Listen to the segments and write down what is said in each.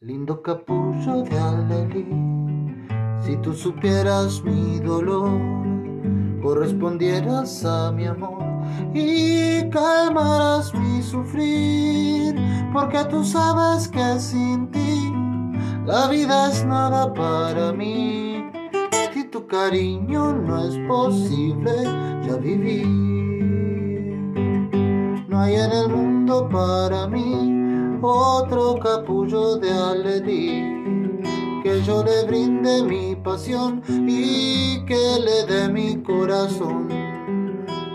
Lindo capullo de alelí, si tú supieras mi dolor, correspondieras a mi amor y calmarás mi sufrir, porque tú sabes que sin ti la vida es nada para mí. Si tu cariño no es posible, ya viví. No hay en el mundo para mí otro capullo de alelí que yo le brinde mi pasión y que le dé mi corazón.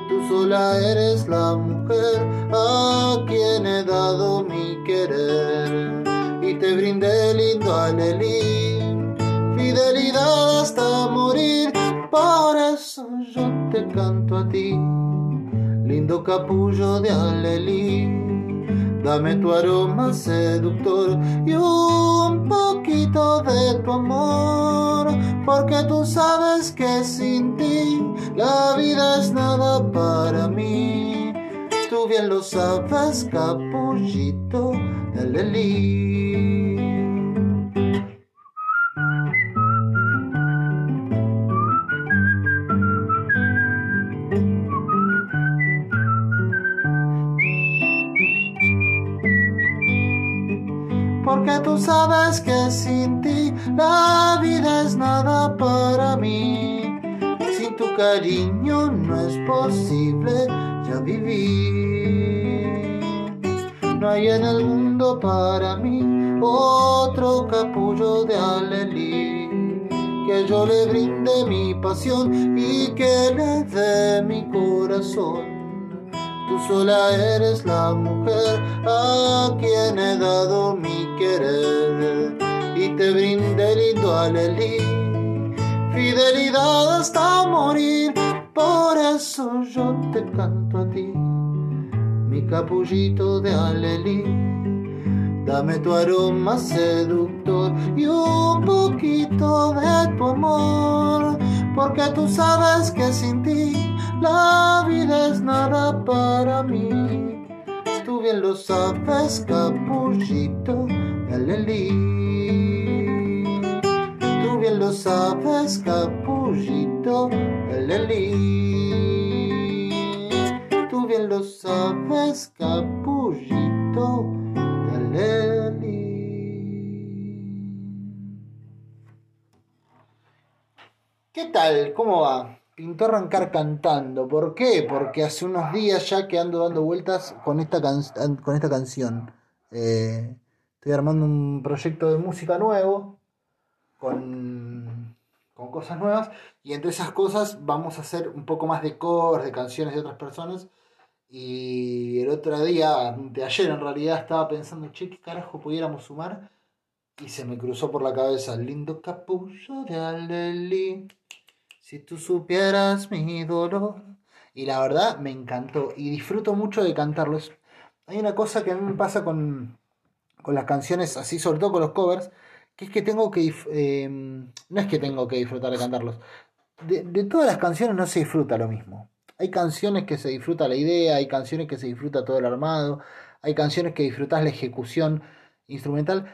Tú sola eres la mujer a quien he dado mi querer y te brindé lindo alelí, fidelidad hasta morir. Por eso yo te canto a ti, lindo capullo de alelí. Dame tu aroma seductor y un poquito de tu amor, porque tú sabes que sin ti la vida es nada para mí. Tú bien lo sabes, capullito Lelí. Tú sabes que sin ti la vida es nada para mí. Sin tu cariño no es posible ya vivir. No hay en el mundo para mí otro capullo de alelí. Que yo le brinde mi pasión y que le dé mi corazón. Tú sola eres la mujer a quien he dado mi querer y te brindé lindo alelí, fidelidad hasta morir. Por eso yo te canto a ti, mi capullito de alelí. Dame tu aroma seductor y un poquito de tu amor, porque tú sabes que sin ti la vida es nada para mí. Tú bien lo sabes, capullito alelí. Tú bien lo sabes, capullito alelí. Tú bien lo sabes, capullito alelí. ¿Qué tal? ¿Cómo va? Pintó arrancar cantando. ¿Por qué? Porque hace unos días ya que ando dando vueltas con esta, can con esta canción. Eh, estoy armando un proyecto de música nuevo. Con, con cosas nuevas. Y entre esas cosas vamos a hacer un poco más de covers, de canciones de otras personas. Y el otro día, de ayer en realidad, estaba pensando, che, ¿qué carajo pudiéramos sumar? Y se me cruzó por la cabeza, lindo capullo de Aleli. Si tú supieras mi dolor. Y la verdad me encantó. Y disfruto mucho de cantarlos. Hay una cosa que a mí me pasa con, con las canciones, así sobre todo con los covers, que es que tengo que... Eh, no es que tengo que disfrutar de cantarlos. De, de todas las canciones no se disfruta lo mismo. Hay canciones que se disfruta la idea, hay canciones que se disfruta todo el armado, hay canciones que disfrutas la ejecución instrumental,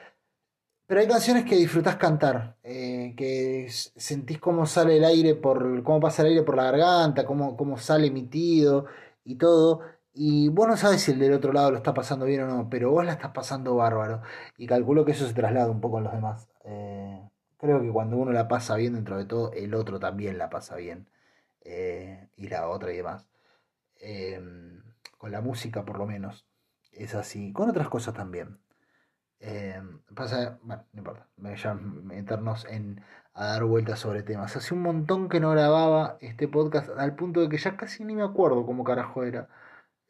pero hay canciones que disfrutás cantar, eh, que sentís cómo sale el aire por, cómo pasa el aire por la garganta, cómo, cómo sale emitido y todo. Y vos no sabes si el del otro lado lo está pasando bien o no, pero vos la estás pasando bárbaro. Y calculo que eso se traslada un poco en los demás. Eh, creo que cuando uno la pasa bien dentro de todo, el otro también la pasa bien. Eh, y la otra y demás. Eh, con la música por lo menos. Es así. Con otras cosas también. Eh, pasa, bueno, no importa. Ya meternos en a dar vueltas sobre temas. Hace un montón que no grababa este podcast al punto de que ya casi ni me acuerdo cómo carajo era.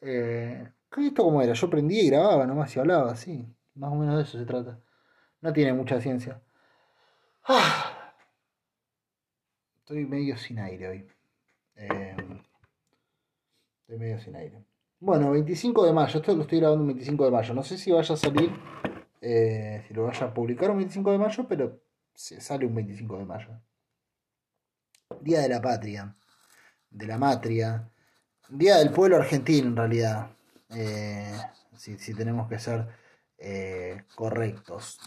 Eh, ¿Esto cómo era? Yo prendía y grababa nomás y hablaba, así. Más o menos de eso se trata. No tiene mucha ciencia. Ah. Estoy medio sin aire hoy. Eh, estoy medio sin aire. Bueno, 25 de mayo. Esto lo estoy grabando el 25 de mayo. No sé si vaya a salir. Eh, si lo vaya a publicar un 25 de mayo, pero se sale un 25 de mayo. Día de la patria. De la matria. Día del pueblo argentino, en realidad. Eh, si, si, tenemos que ser eh, correctos.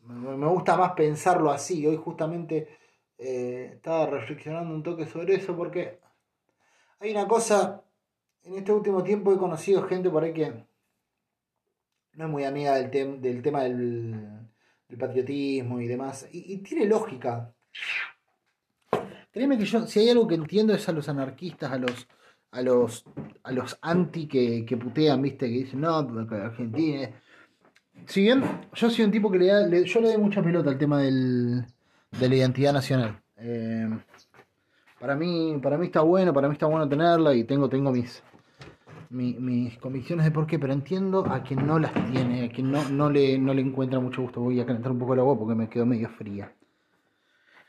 Me, gusta más pensarlo así. Hoy justamente estaba reflexionando un toque sobre eso porque hay una cosa, en este último tiempo he conocido gente por ahí que no es muy amiga del, del tema del, patriotismo y demás. Y, tiene lógica. Créeme que yo, si hay algo que entiendo es a los anarquistas, a los a los a los anti que, que putean, viste, que dicen, no, Argentina. Si bien yo soy un tipo que le, da, yo le doy mucha pelota al tema del, de la identidad nacional. Eh, para mí, para mí está bueno, para mí está bueno tenerla y tengo, tengo mis, mis, convicciones de por qué, pero entiendo a quien no las tiene, a quien no, no, le, no le encuentra mucho gusto. Voy a calentar un poco el agua porque me quedó medio fría.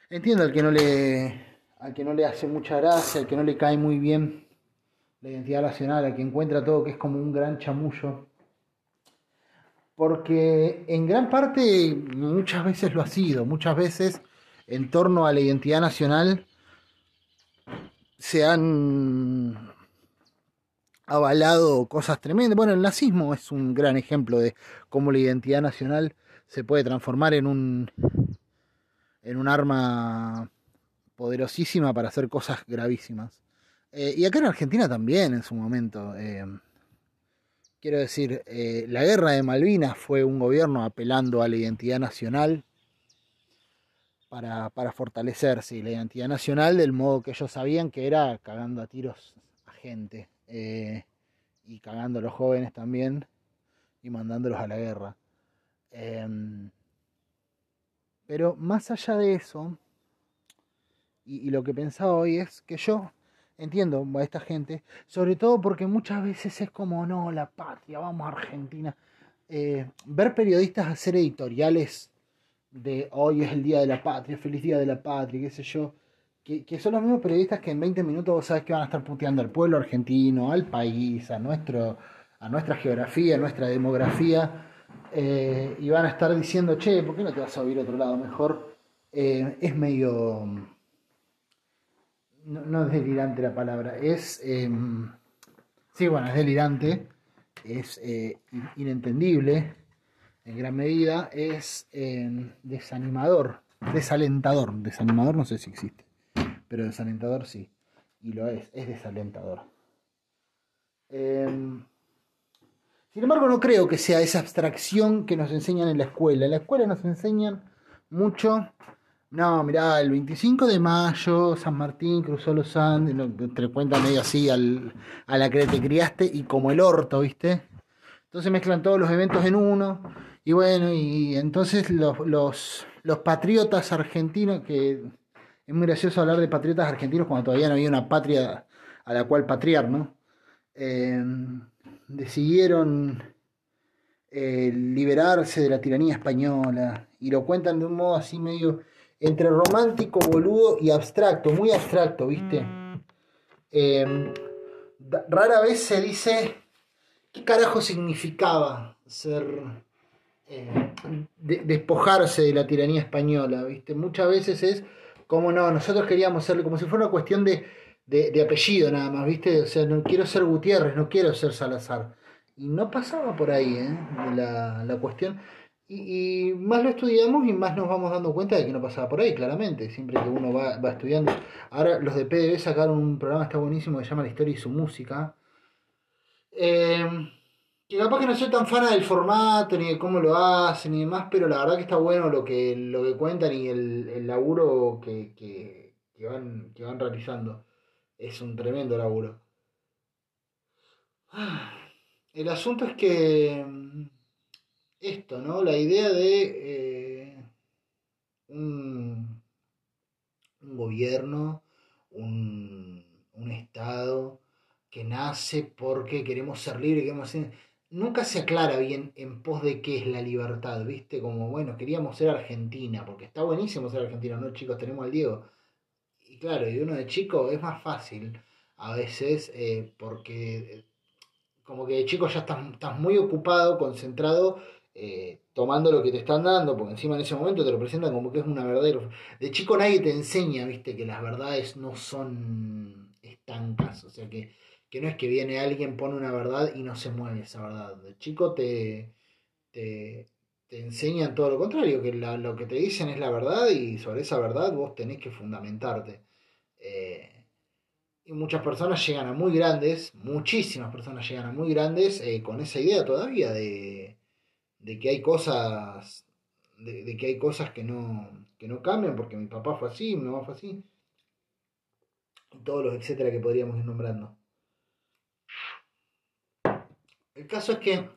Entiendo al que no le, al que no le hace mucha gracia, al que no le cae muy bien la identidad nacional, al que encuentra todo que es como un gran chamullo. Porque en gran parte muchas veces lo ha sido, muchas veces en torno a la identidad nacional se han avalado cosas tremendas. Bueno, el nazismo es un gran ejemplo de cómo la identidad nacional se puede transformar en un en un arma poderosísima para hacer cosas gravísimas. Eh, y acá en Argentina también en su momento. Eh, quiero decir, eh, la guerra de Malvinas fue un gobierno apelando a la identidad nacional para, para fortalecerse, la identidad nacional del modo que ellos sabían que era cagando a tiros a gente. Eh, y cagando a los jóvenes también y mandándolos a la guerra. Em, pero más allá de eso, y, lo que pensaba hoy es que yo entiendo a esta gente, sobre todo porque muchas veces es como, no, la patria, vamos a Argentina. Eh, ver periodistas hacer editoriales de hoy es el Día de la Patria, feliz Día de la Patria, qué sé yo, que, son los mismos periodistas que en 20 minutos vos sabes que van a estar puteando al pueblo argentino, al país, a, nuestro, a nuestra geografía, a nuestra demografía, eh, y van a estar diciendo, che, ¿por qué no te vas a oír otro lado mejor? Eh, es medio... No, es delirante la palabra, es... Em, sí, bueno, es delirante, es eh, inentendible en gran medida, es em, desanimador, desalentador, desanimador no sé si existe pero desalentador sí, y lo es, es desalentador. Em, sin embargo, no creo que sea esa abstracción que nos enseñan en la escuela. En la escuela nos enseñan mucho. No, mirá, el 25 de mayo, San Martín cruzó los Andes, te cuentan medio así al, a la que te criaste y como el orto, ¿viste? Entonces mezclan todos los eventos en uno. Y bueno, y entonces los, los, los patriotas argentinos que es muy gracioso hablar de patriotas argentinos cuando todavía no había una patria a la cual patriar, ¿no? Eh, decidieron eh, liberarse de la tiranía española y lo cuentan de un modo así medio entre romántico, boludo y abstracto, muy abstracto, ¿viste? Eh, rara vez se dice qué carajo significaba ser despojarse de la tiranía española, ¿viste? Muchas veces es como no, nosotros queríamos ser, como si fuera una cuestión de, de, apellido nada más, ¿viste? O sea, no quiero ser Gutiérrez, no quiero ser Salazar. Y no pasaba por ahí, ¿eh? La, la cuestión. Y, más lo estudiamos y más nos vamos dando cuenta de que no pasaba por ahí, claramente, siempre que uno va, va estudiando. Ahora los de PDB sacaron un programa, está buenísimo, que se llama La historia y su música. Eh, que capaz que no soy tan fan del formato, ni de cómo lo hacen, ni demás, pero la verdad que está bueno lo que, lo que cuentan y el, el laburo que, que, que, van, que van realizando. Es un tremendo laburo. El asunto es que mm, esto, ¿no? La idea de eh, un, un, gobierno, un, un Estado que nace porque queremos ser libres, queremos ser nunca se aclara bien en pos de qué es la libertad, ¿viste? Como, bueno, queríamos ser Argentina, porque está buenísimo ser Argentina, ¿no, chicos? Tenemos al Diego. Y claro, y uno de chico es más fácil a veces, eh, porque eh, como que de chico ya estás, estás muy ocupado, concentrado, eh, tomando lo que te están dando, porque encima en ese momento te lo presentan como que es una verdadera... De chico nadie te enseña, ¿viste? Que las verdades no son estancas, o sea que que no es que viene alguien, pone una verdad y no se mueve esa verdad. El chico te, te, te enseñan todo lo contrario, que lo que te dicen es la verdad y sobre esa verdad vos tenés que fundamentarte. Eh, y muchas personas llegan a muy grandes, muchísimas personas llegan a muy grandes eh, con esa idea todavía de, de que hay cosas, de, que hay cosas que no, que no cambian porque mi papá fue así, mi mamá fue así. Todos los etcétera que podríamos ir nombrando. El caso es que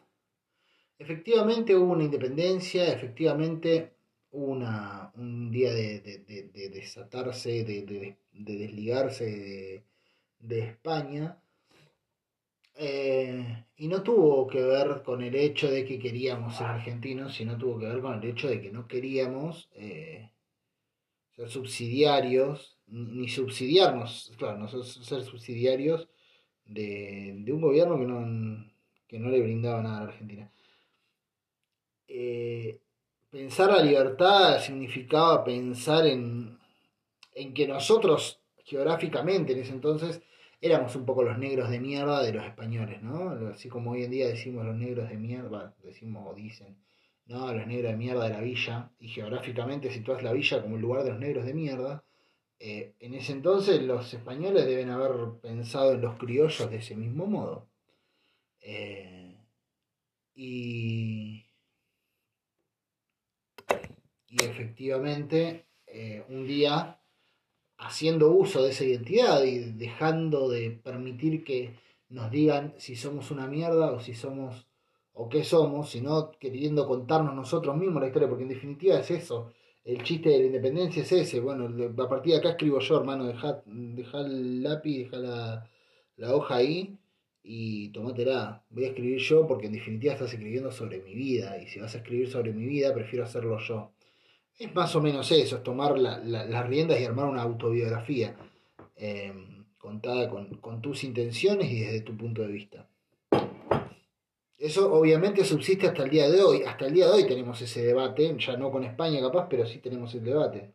efectivamente hubo una independencia, efectivamente hubo una, un día de, de desatarse, de, desligarse de, España. Eh, y no tuvo que ver con el hecho de que queríamos ser argentinos, sino tuvo que ver con el hecho de que no queríamos eh, ser subsidiarios, ni subsidiarnos, claro, no ser subsidiarios de, un gobierno que no, que no le brindaba nada a la Argentina. Eh, pensar la libertad significaba pensar en, en que nosotros geográficamente en ese entonces éramos un poco los negros de mierda de los españoles, ¿no? Así como hoy en día decimos los negros de mierda, decimos o dicen, no, los negros de mierda de la villa, y geográficamente situás la villa como el lugar de los negros de mierda, eh, en ese entonces los españoles deben haber pensado en los criollos de ese mismo modo. Eh, y, y efectivamente, eh, un día, haciendo uso de esa identidad y dejando de permitir que nos digan si somos una mierda o si somos o qué somos, sino queriendo contarnos nosotros mismos la historia, porque en definitiva es eso. El chiste de la independencia es ese. Bueno, a partir de acá escribo yo, hermano, deja, deja el lápiz, deja la, la hoja ahí y tomátela. Voy a escribir yo porque en definitiva estás escribiendo sobre mi vida y si vas a escribir sobre mi vida, prefiero hacerlo yo. Es más o menos eso, es tomar las riendas y armar una autobiografía eh, contada con, tus intenciones y desde tu punto de vista. Eso obviamente subsiste hasta el día de hoy. Hasta el día de hoy tenemos ese debate, ya no con España capaz, pero sí tenemos el debate.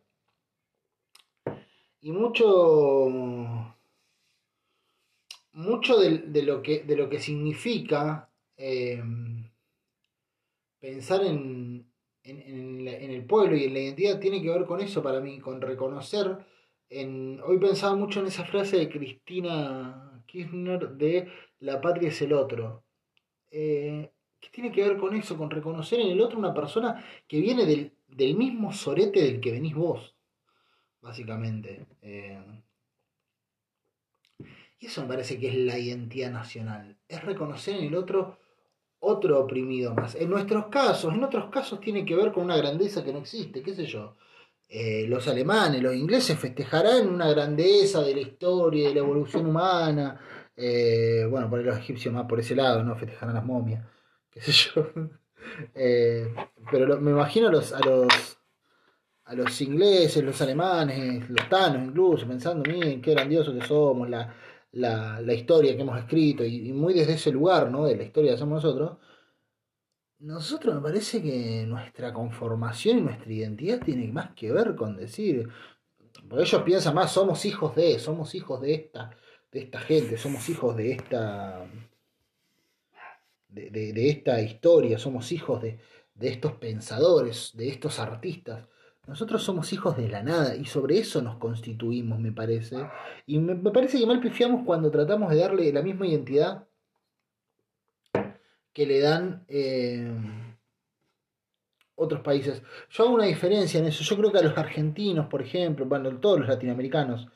Y mucho, mucho de, lo, que, de lo que significa eh, pensar en, en, el pueblo y en la identidad tiene que ver con eso para mí, con reconocer. En, hoy pensaba mucho en esa frase de Cristina Kirchner de la patria es el otro. Eh, ¿Qué tiene que ver con eso? Con reconocer en el otro una persona que viene del, mismo sorete del que venís vos, básicamente. Eh, eso me parece que es la identidad nacional. Es reconocer en el otro otro oprimido más. En nuestros casos, en otros casos tiene que ver con una grandeza que no existe, qué sé yo. Eh, los alemanes, los ingleses festejarán una grandeza de la historia, de la evolución humana. Eh, bueno, por los egipcios más por ese lado, ¿no? Festejarán las momias, qué sé yo. Eh, pero me imagino a los, a los a los ingleses, los alemanes, los tanos incluso, pensando, miren qué grandiosos que somos, la, la, historia que hemos escrito y, muy desde ese lugar, ¿no? De la historia que hacemos nosotros, nosotros me parece que nuestra conformación y nuestra identidad tiene más que ver con decir, porque ellos piensan más, somos hijos de, somos hijos de esta, de esta gente, somos hijos de esta, de, esta historia, somos hijos de, de estos pensadores, de estos artistas. Nosotros somos hijos de la nada y sobre eso nos constituimos, me parece. Y me, parece que mal pifiamos cuando tratamos de darle la misma identidad que le dan eh, otros países. Yo hago una diferencia en eso. Yo creo que a los argentinos, por ejemplo, bueno, todos los latinoamericanos,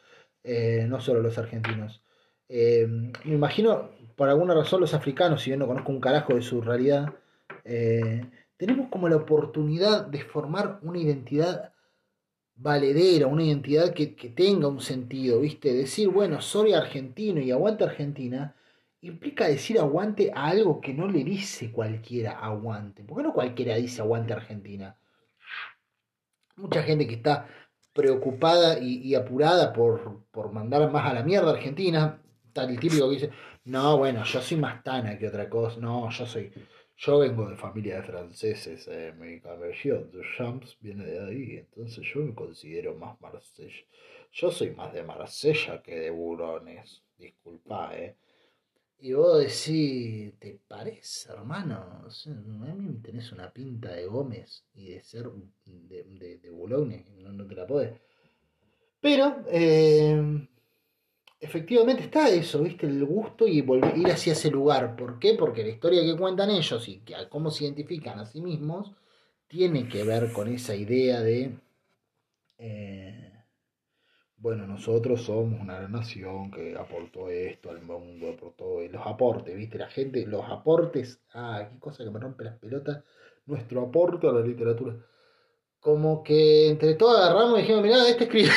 eh, no solo los argentinos, eh, me imagino, por alguna razón, los africanos, si bien no conozco un carajo de su realidad, tenemos como la oportunidad de formar una identidad valedera, una identidad que, tenga un sentido, ¿viste? Decir, bueno, soy argentino y aguante Argentina, implica decir aguante a algo que no le dice cualquiera aguante. ¿Por qué no cualquiera dice aguante Argentina? Mucha gente que está preocupada y, apurada por, por, mandar más a la mierda a Argentina, tal el típico que dice, no, bueno, yo soy más tana que otra cosa, no, yo soy yo vengo de familia de franceses, eh, mi conversión de Champs viene de ahí, entonces yo me considero más Marsella. Yo soy más de Marsella que de Burones, disculpa, eh. Y vos decís, ¿te parece, hermano? a mí tenés una pinta de Gómez y de ser de, de, de no, no, te la podés. Pero, eh, efectivamente está eso, ¿viste? El gusto y volver, ir hacia ese lugar. ¿Por qué? Porque la historia que cuentan ellos y cómo se identifican a sí mismos tiene que ver con esa idea de, eh, bueno, nosotros somos una nación que aportó esto al mundo, aportó los aportes, ¿viste? La gente, los aportes, ah, qué cosa que me rompe las pelotas, nuestro aporte a la literatura. Como que entre todos agarramos y dijimos, mirá, este escribe.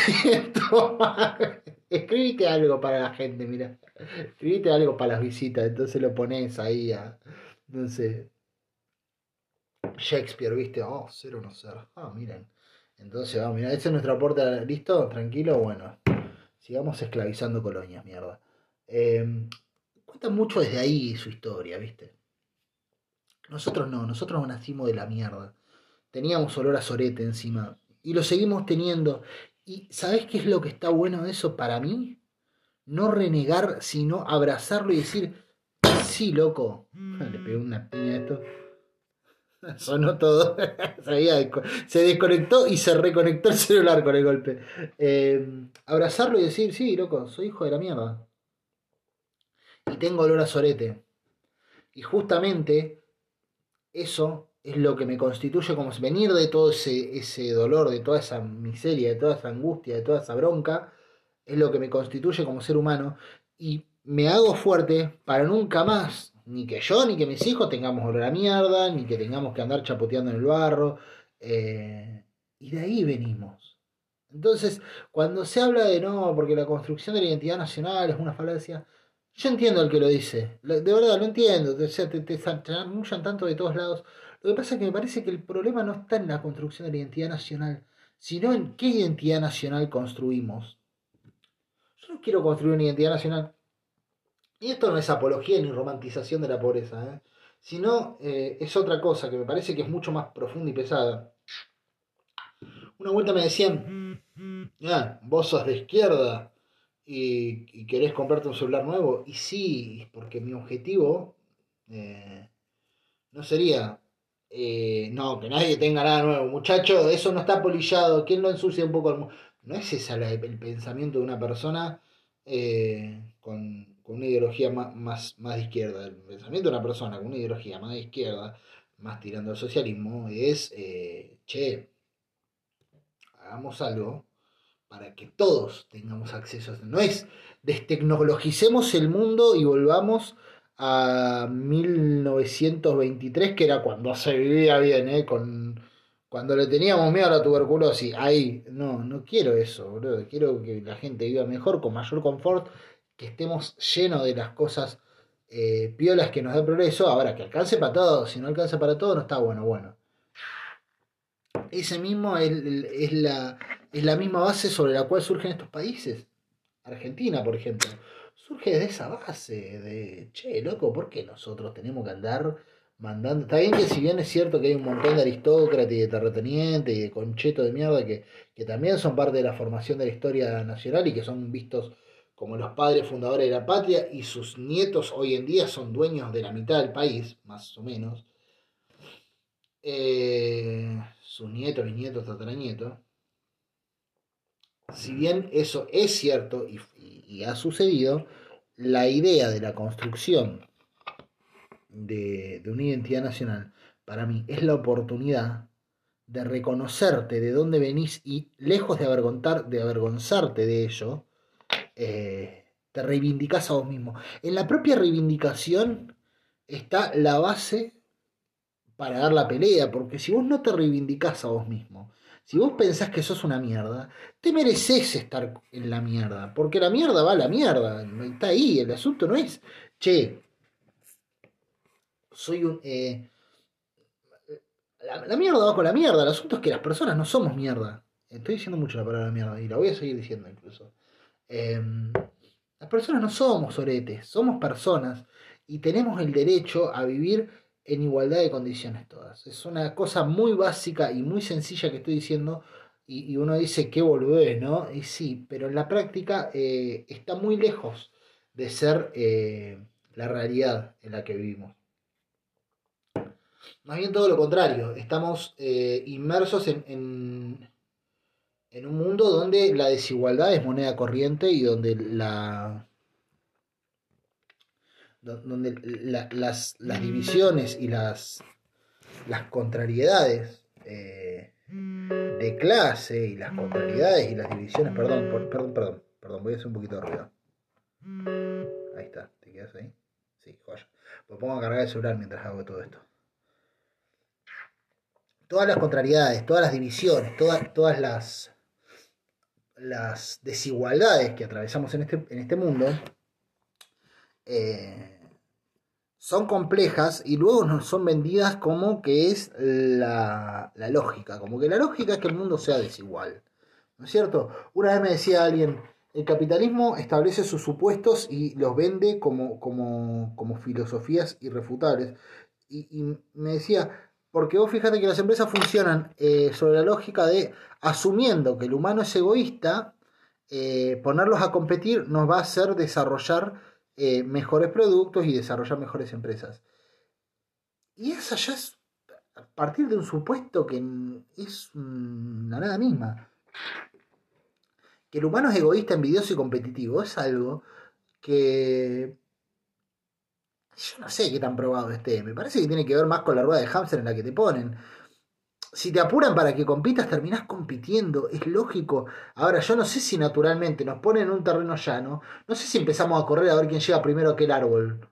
Escribite algo para la gente, mira. Escribite algo para las visitas, entonces lo pones ahí a, no sé, Shakespeare, ¿viste? Oh, ser o no ser. Ah, miren. Entonces, vamos, mira, ese es nuestro aporte. ¿Listo? Tranquilo, bueno. Sigamos esclavizando colonias, mierda. Eh, cuenta mucho desde ahí su historia, ¿viste? Nosotros no, nosotros nacimos de la mierda. Teníamos olor a sorete encima. Y lo seguimos teniendo. ¿Y sabes qué es lo que está bueno de eso para mí? No renegar, sino abrazarlo y decir, sí, loco. Le pegué una piña a esto. Sonó todo. se desconectó y se reconectó el celular con el golpe. Eh, abrazarlo y decir, sí, loco, soy hijo de la mierda. Y tengo olor a sorete. Y justamente eso es lo que me constituye como venir de todo ese, ese dolor, de toda esa miseria, de toda esa angustia, de toda esa bronca, es lo que me constituye como ser humano. Y me hago fuerte para nunca más ni que yo ni que mis hijos tengamos olor a mierda, ni que tengamos que andar chapoteando en el barro. Eh, y de ahí venimos. Entonces, cuando se habla de no, porque la construcción de la identidad nacional es una falacia, yo entiendo el que lo dice. De verdad, lo entiendo. O sea, te, te, tanto de todos lados. Lo que pasa es que me parece que el problema no está en la construcción de la identidad nacional, sino en qué identidad nacional construimos. Yo no quiero construir una identidad nacional y esto no es apología ni romantización de la pobreza, ¿eh? sino eh, es otra cosa que me parece que es mucho más profunda y pesada. Una vuelta me decían, ah, vos sos de izquierda y, querés comprarte un celular nuevo. Y sí, porque mi objetivo eh, no sería, no, que nadie tenga nada nuevo. Muchacho, eso no está polillado, ¿quién lo ensucia un poco? No es ese el pensamiento de una persona con con una ideología más, más, de izquierda, el pensamiento de una persona con una ideología más de izquierda, más tirando al socialismo, es, eh, che, hagamos algo para que todos tengamos acceso No es destecnologicemos el mundo y volvamos a 1923, que era cuando se vivía bien, ¿eh? Con, cuando le teníamos miedo a la tuberculosis. Ahí, no, no quiero eso, bro. Quiero que la gente viva mejor, con mayor confort que estemos llenos de las cosas eh, piolas que nos da progreso. Ahora, que alcance para todos, si no alcanza para todos, no está bueno, bueno. Ese mismo es, la, es la misma base sobre la cual surgen estos países. Argentina, por ejemplo. Surge de esa base de, che, loco, ¿por qué nosotros tenemos que andar mandando? Está bien que si bien es cierto que hay un montón de aristócratas y de terratenientes y de conchetos de mierda que, que también son parte de la formación de la historia nacional y que son vistos como los padres fundadores de la patria y sus nietos hoy en día son dueños de la mitad del país, más o menos. Eh, sus nietos, bisnietos, tataranietos. Si bien eso es cierto y, ha sucedido, la idea de la construcción de, de, una identidad nacional para mí es la oportunidad de reconocerte de dónde venís y lejos de, de avergonzarte de ello, eh, te reivindicas a vos mismo. En la propia reivindicación está la base para dar la pelea, porque si vos no te reivindicás a vos mismo, si vos pensás que sos una mierda, te mereces estar en la mierda, porque la mierda va a la mierda, está ahí, el asunto no es, che, soy un... Eh, la, mierda va con la mierda, el asunto es que las personas no somos mierda. Estoy diciendo mucho la palabra mierda y la voy a seguir diciendo incluso. Em, las personas no somos oretes, somos personas y tenemos el derecho a vivir en igualdad de condiciones todas. Es una cosa muy básica y muy sencilla que estoy diciendo y, uno dice qué boludez, ¿no? Y sí, pero en la práctica eh, está muy lejos de ser eh, la realidad en la que vivimos. Más bien todo lo contrario, estamos eh, inmersos en, en, un mundo donde la desigualdad es moneda corriente y donde la donde las, divisiones y las, las contrariedades eh, de clase y las contrariedades y las divisiones, perdón, perdón, perdón, perdón, voy a hacer un poquito de ruido. Ahí está, ¿te quedas ahí? Sí, joya. Pues pongo a cargar el celular mientras hago todo esto todas las contrariedades, todas las divisiones, todas, todas las, las desigualdades que atravesamos en este, en este mundo eh, son complejas y luego nos son vendidas como que es la, la, lógica, como que la lógica es que el mundo sea desigual. ¿No es cierto? Una vez me decía alguien, el capitalismo establece sus supuestos y los vende como, como, como filosofías irrefutables. Y, me decía, porque vos fíjate que las empresas funcionan eh, sobre la lógica de asumiendo que el humano es egoísta, eh, ponerlos a competir nos va a hacer desarrollar eh, mejores productos y desarrollar mejores empresas. Y eso ya es a partir de un supuesto que es la nada misma. Que el humano es egoísta, envidioso y competitivo es algo que yo no sé qué tan probado esté. Me parece que tiene que ver más con la rueda de hamster en la que te ponen. Si te apuran para que compitas, terminás compitiendo. Es lógico. Ahora, yo no sé si naturalmente nos ponen en un terreno llano. No sé si empezamos a correr a ver quién llega primero a aquel árbol.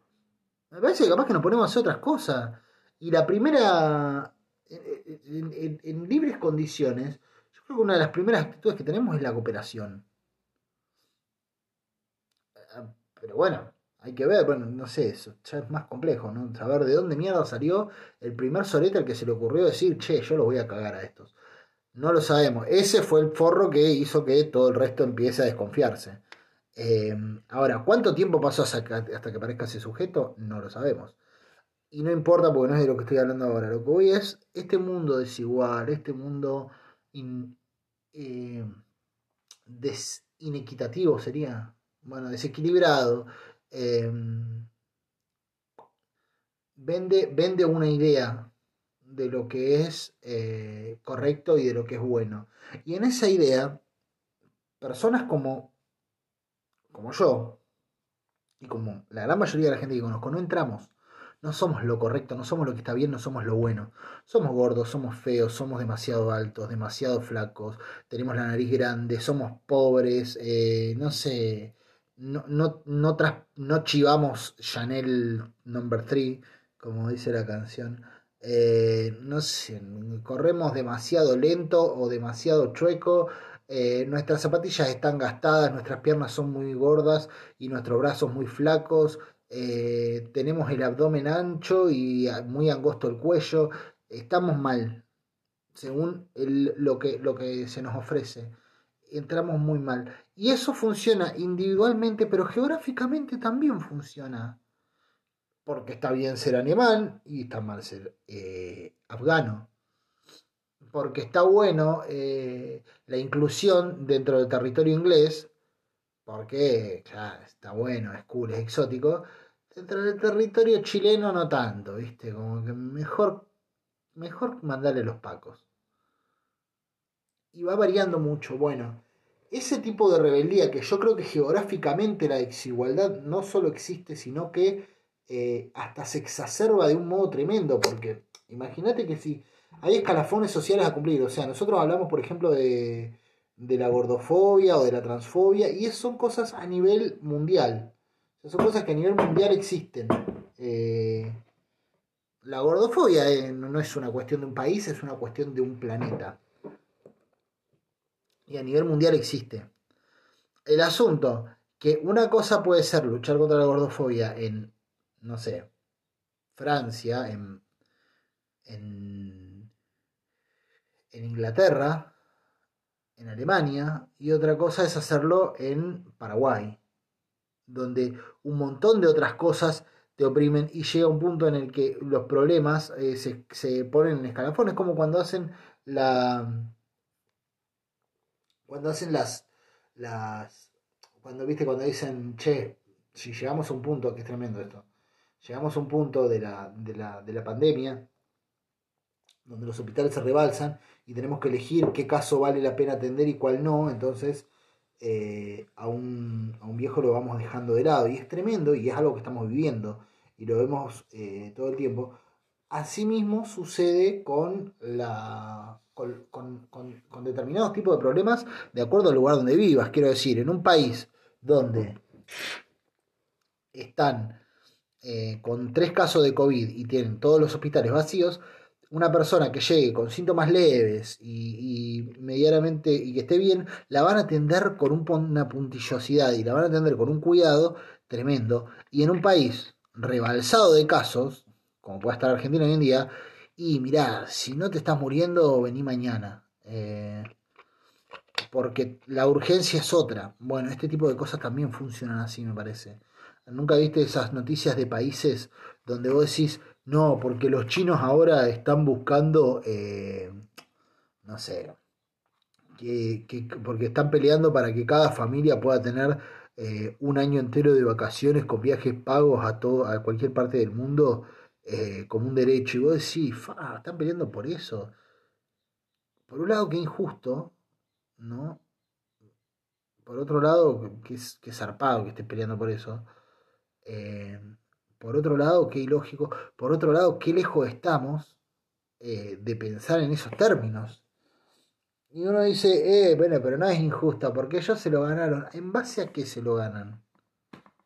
Me parece que capaz que nos ponemos a hacer otras cosas. Y la primera. en libres condiciones, yo creo que una de las primeras actitudes que tenemos es la cooperación. Pero bueno, hay que ver, bueno, no sé, eso ya es más complejo, ¿no? Saber de dónde mierda salió el primer solete al que se le ocurrió decir, che, yo los voy a cagar a estos. No lo sabemos. Ese fue el forro que hizo que todo el resto empiece a desconfiarse. Eh, ahora, ¿cuánto tiempo pasó hasta que, hasta que aparezca ese sujeto? No lo sabemos. Y no importa porque no es de lo que estoy hablando ahora. Lo que voy es este mundo desigual, este mundo eh, inequitativo sería, bueno, desequilibrado Em, vende, vende una idea de lo que es eh, correcto y de lo que es bueno. Y en esa idea, personas como, como yo, y como la gran mayoría de la gente que conozco, no entramos. No somos lo correcto, no somos lo que está bien, no somos lo bueno. Somos gordos, somos feos, somos demasiado altos, demasiado flacos, tenemos la nariz grande, somos pobres, eh, no sé, no, no, no, no chivamos Chanel number 3, como dice la canción. Eh, no sé, corremos demasiado lento o demasiado chueco. Eh, nuestras zapatillas están gastadas, nuestras piernas son muy gordas y nuestros brazos muy flacos. Eh, tenemos el abdomen ancho y muy angosto el cuello. Estamos mal, según lo, que, lo que se nos ofrece entramos muy mal. Y eso funciona individualmente, pero geográficamente también funciona. Porque está bien ser alemán y está mal ser eh, afgano. Porque está bueno eh, la inclusión dentro del territorio inglés, porque está bueno, es cool, es exótico. Dentro del territorio chileno no tanto, ¿viste? Como que mejor, mejor mandarle los pacos y va variando mucho. Bueno, ese tipo de rebeldía que yo creo que geográficamente la desigualdad no solo existe, sino que eh, hasta se exacerba de un modo tremendo, porque imagínate que si hay escalafones sociales a cumplir, o sea, nosotros hablamos, por ejemplo, de, de la gordofobia o de la transfobia, y son cosas a nivel mundial, son cosas que a nivel mundial existen. Eh, la gordofobia eh, no es una cuestión de un país, es una cuestión de un planeta y a nivel mundial existe. El asunto, que una cosa puede ser luchar contra la gordofobia en, no sé, Francia, en, en, en Inglaterra, en Alemania, y otra cosa es hacerlo en Paraguay, donde un montón de otras cosas te oprimen y llega un punto en el que los problemas eh, se, se, ponen en escalafones, como cuando hacen la, cuando hacen las, las, cuando viste, cuando dicen, che, si llegamos a un punto, que es tremendo esto, llegamos a un punto de la, de la, de la pandemia donde los hospitales se rebalsan y tenemos que elegir qué caso vale la pena atender y cuál no, entonces eh, a, un, a, un, viejo lo vamos dejando de lado. Y es tremendo y es algo que estamos viviendo y lo vemos eh, todo el tiempo. Asimismo sucede con, la, con, con, con, determinados tipos de problemas de acuerdo al lugar donde vivas. Quiero decir, en un país donde están eh, con tres casos de COVID y tienen todos los hospitales vacíos, una persona que llegue con síntomas leves y, y, medianamente y que esté bien, la van a atender con una puntillosidad y la van a atender con un cuidado tremendo. Y en un país rebalsado de casos, como puede estar Argentina hoy en día, y mirá, si no te estás muriendo, vení mañana. Eh, porque la urgencia es otra. Bueno, este tipo de cosas también funcionan así, me parece. ¿Nunca viste esas noticias de países donde vos decís, no, porque los chinos ahora están buscando, eh, no sé, que, porque están peleando para que cada familia pueda tener eh, un año entero de vacaciones con viajes pagos a, todo, a cualquier parte del mundo eh, como un derecho. Y vos decís, fa, están peleando por eso. Por un lado, que injusto, ¿no? Por otro lado, que que zarpado que esté peleando por eso. Eh, por otro lado, qué ilógico. Por otro lado, qué lejos estamos eh, de pensar en esos términos. Y uno dice, eh, bueno, pero no es injusta, porque ellos se lo ganaron. ¿En base a qué se lo ganan?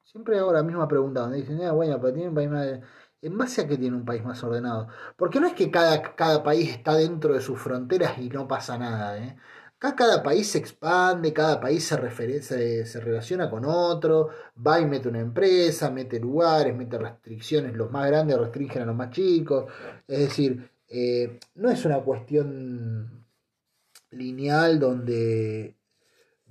Siempre hago la misma pregunta, donde dicen, ah, bueno, pero tienen. ¿En base a qué tiene un país más ordenado? Porque no es que cada, cada país está dentro de sus fronteras y no pasa nada, ¿eh? Acá cada país se expande, cada país se, se, relaciona con otro, va y mete una empresa, mete lugares, mete restricciones, los más grandes restringen a los más chicos, es decir, eh, no es una cuestión lineal donde,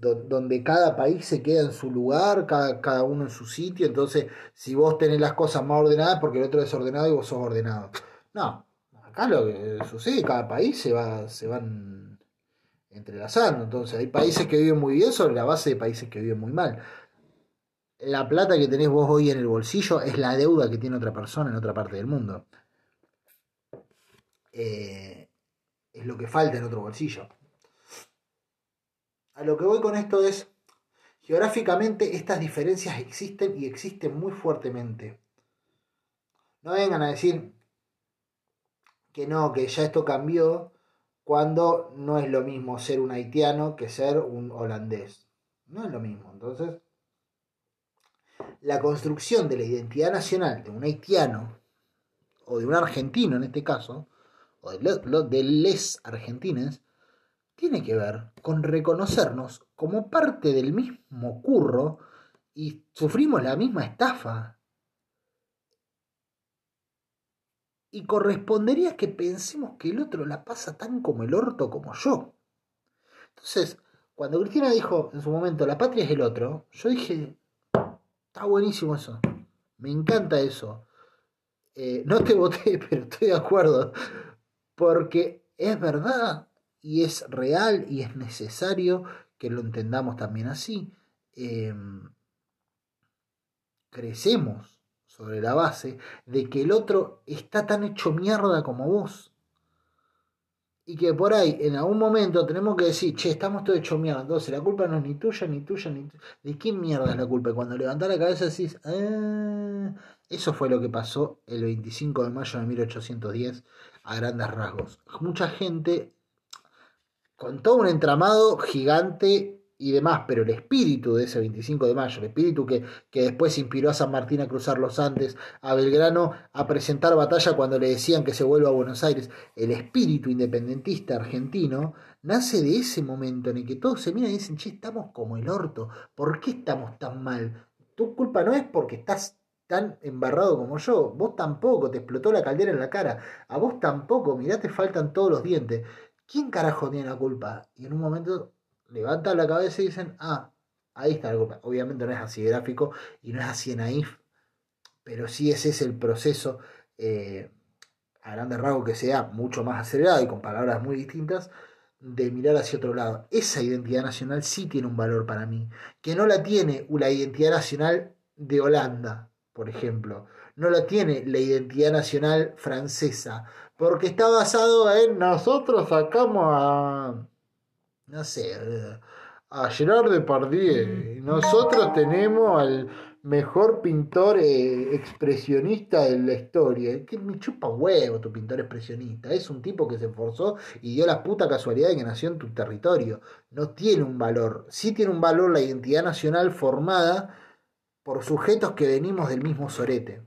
donde cada país se queda en su lugar, cada, cada uno en su sitio, entonces si vos tenés las cosas más ordenadas porque el otro es ordenado y vos sos ordenado. No, acá lo que sucede, cada país se va, se van entrelazando. Entonces, hay países que viven muy bien sobre la base de países que viven muy mal. La plata que tenés vos hoy en el bolsillo es la deuda que tiene otra persona en otra parte del mundo. Eh, es lo que falta en otro bolsillo. A lo que voy con esto es, geográficamente estas diferencias existen y existen muy fuertemente. No vengan a decir que no, que ya esto cambió, cuando no es lo mismo ser un haitiano que ser un holandés. No es lo mismo. Entonces, la construcción de la identidad nacional de un haitiano, o de un argentino en este caso, o de, de les argentines, tiene que ver con reconocernos como parte del mismo curro y sufrimos la misma estafa y correspondería que pensemos que el otro la pasa tan como el orto como yo. Entonces, cuando Cristina dijo en su momento, la patria es el otro, yo dije, está buenísimo eso, me encanta eso. Eh, no te voté, pero estoy de acuerdo, porque es verdad y es real y es necesario que lo entendamos también así. Em, crecemos sobre la base de que el otro está tan hecho mierda como vos. Y que por ahí, en algún momento, tenemos que decir, che, estamos todos hechos mierda. Entonces, la culpa no es ni tuya, ni tuya, ni tuya. ¿De quién mierda es la culpa? Y cuando levantás la cabeza decís, ah, eso fue lo que pasó el 25 de mayo de 1810 a grandes rasgos. Mucha gente, con todo un entramado gigante y demás, pero el espíritu de ese 25 de mayo, el espíritu que, que, después inspiró a San Martín a cruzar los Andes, a Belgrano a presentar batalla cuando le decían que se vuelva a Buenos Aires, el espíritu independentista argentino, nace de ese momento en el que todos se miran y dicen, che, estamos como el orto, ¿por qué estamos tan mal? Tu culpa no es porque estás tan embarrado como yo, vos tampoco, te explotó la caldera en la cara, a vos tampoco, mirá, te faltan todos los dientes. ¿Quién carajo tiene la culpa? Y en un momento levantan la cabeza y dicen, ah, ahí está algo. Obviamente no es así gráfico y no es así naif, pero sí ese es el proceso eh, a grande rasgos que sea mucho más acelerado y con palabras muy distintas de mirar hacia otro lado. Esa identidad nacional sí tiene un valor para mí, que no la tiene la identidad nacional de Holanda, por ejemplo. no la tiene la identidad nacional francesa, porque está basado en nosotros sacamos a, no sé, a Gerard Depardieu, nosotros tenemos al mejor pintor eh, expresionista de la historia. Que me chupa huevo tu pintor expresionista. Es un tipo que se esforzó y dio la puta casualidad de que nació en tu territorio. No tiene un valor. Sí tiene un valor la identidad nacional formada por sujetos que venimos del mismo sorete.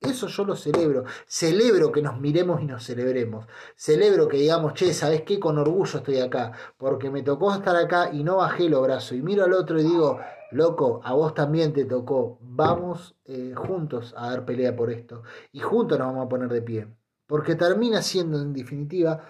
Eso yo lo celebro. Celebro que nos miremos y nos celebremos. Celebro que digamos, che, ¿sabes qué? Con orgullo estoy acá. Porque me tocó estar acá y no bajé los brazos. Y miro al otro y digo, loco, a vos también te tocó. Vamos eh, juntos a dar pelea por esto. Y juntos nos vamos a poner de pie. Porque termina siendo, en definitiva,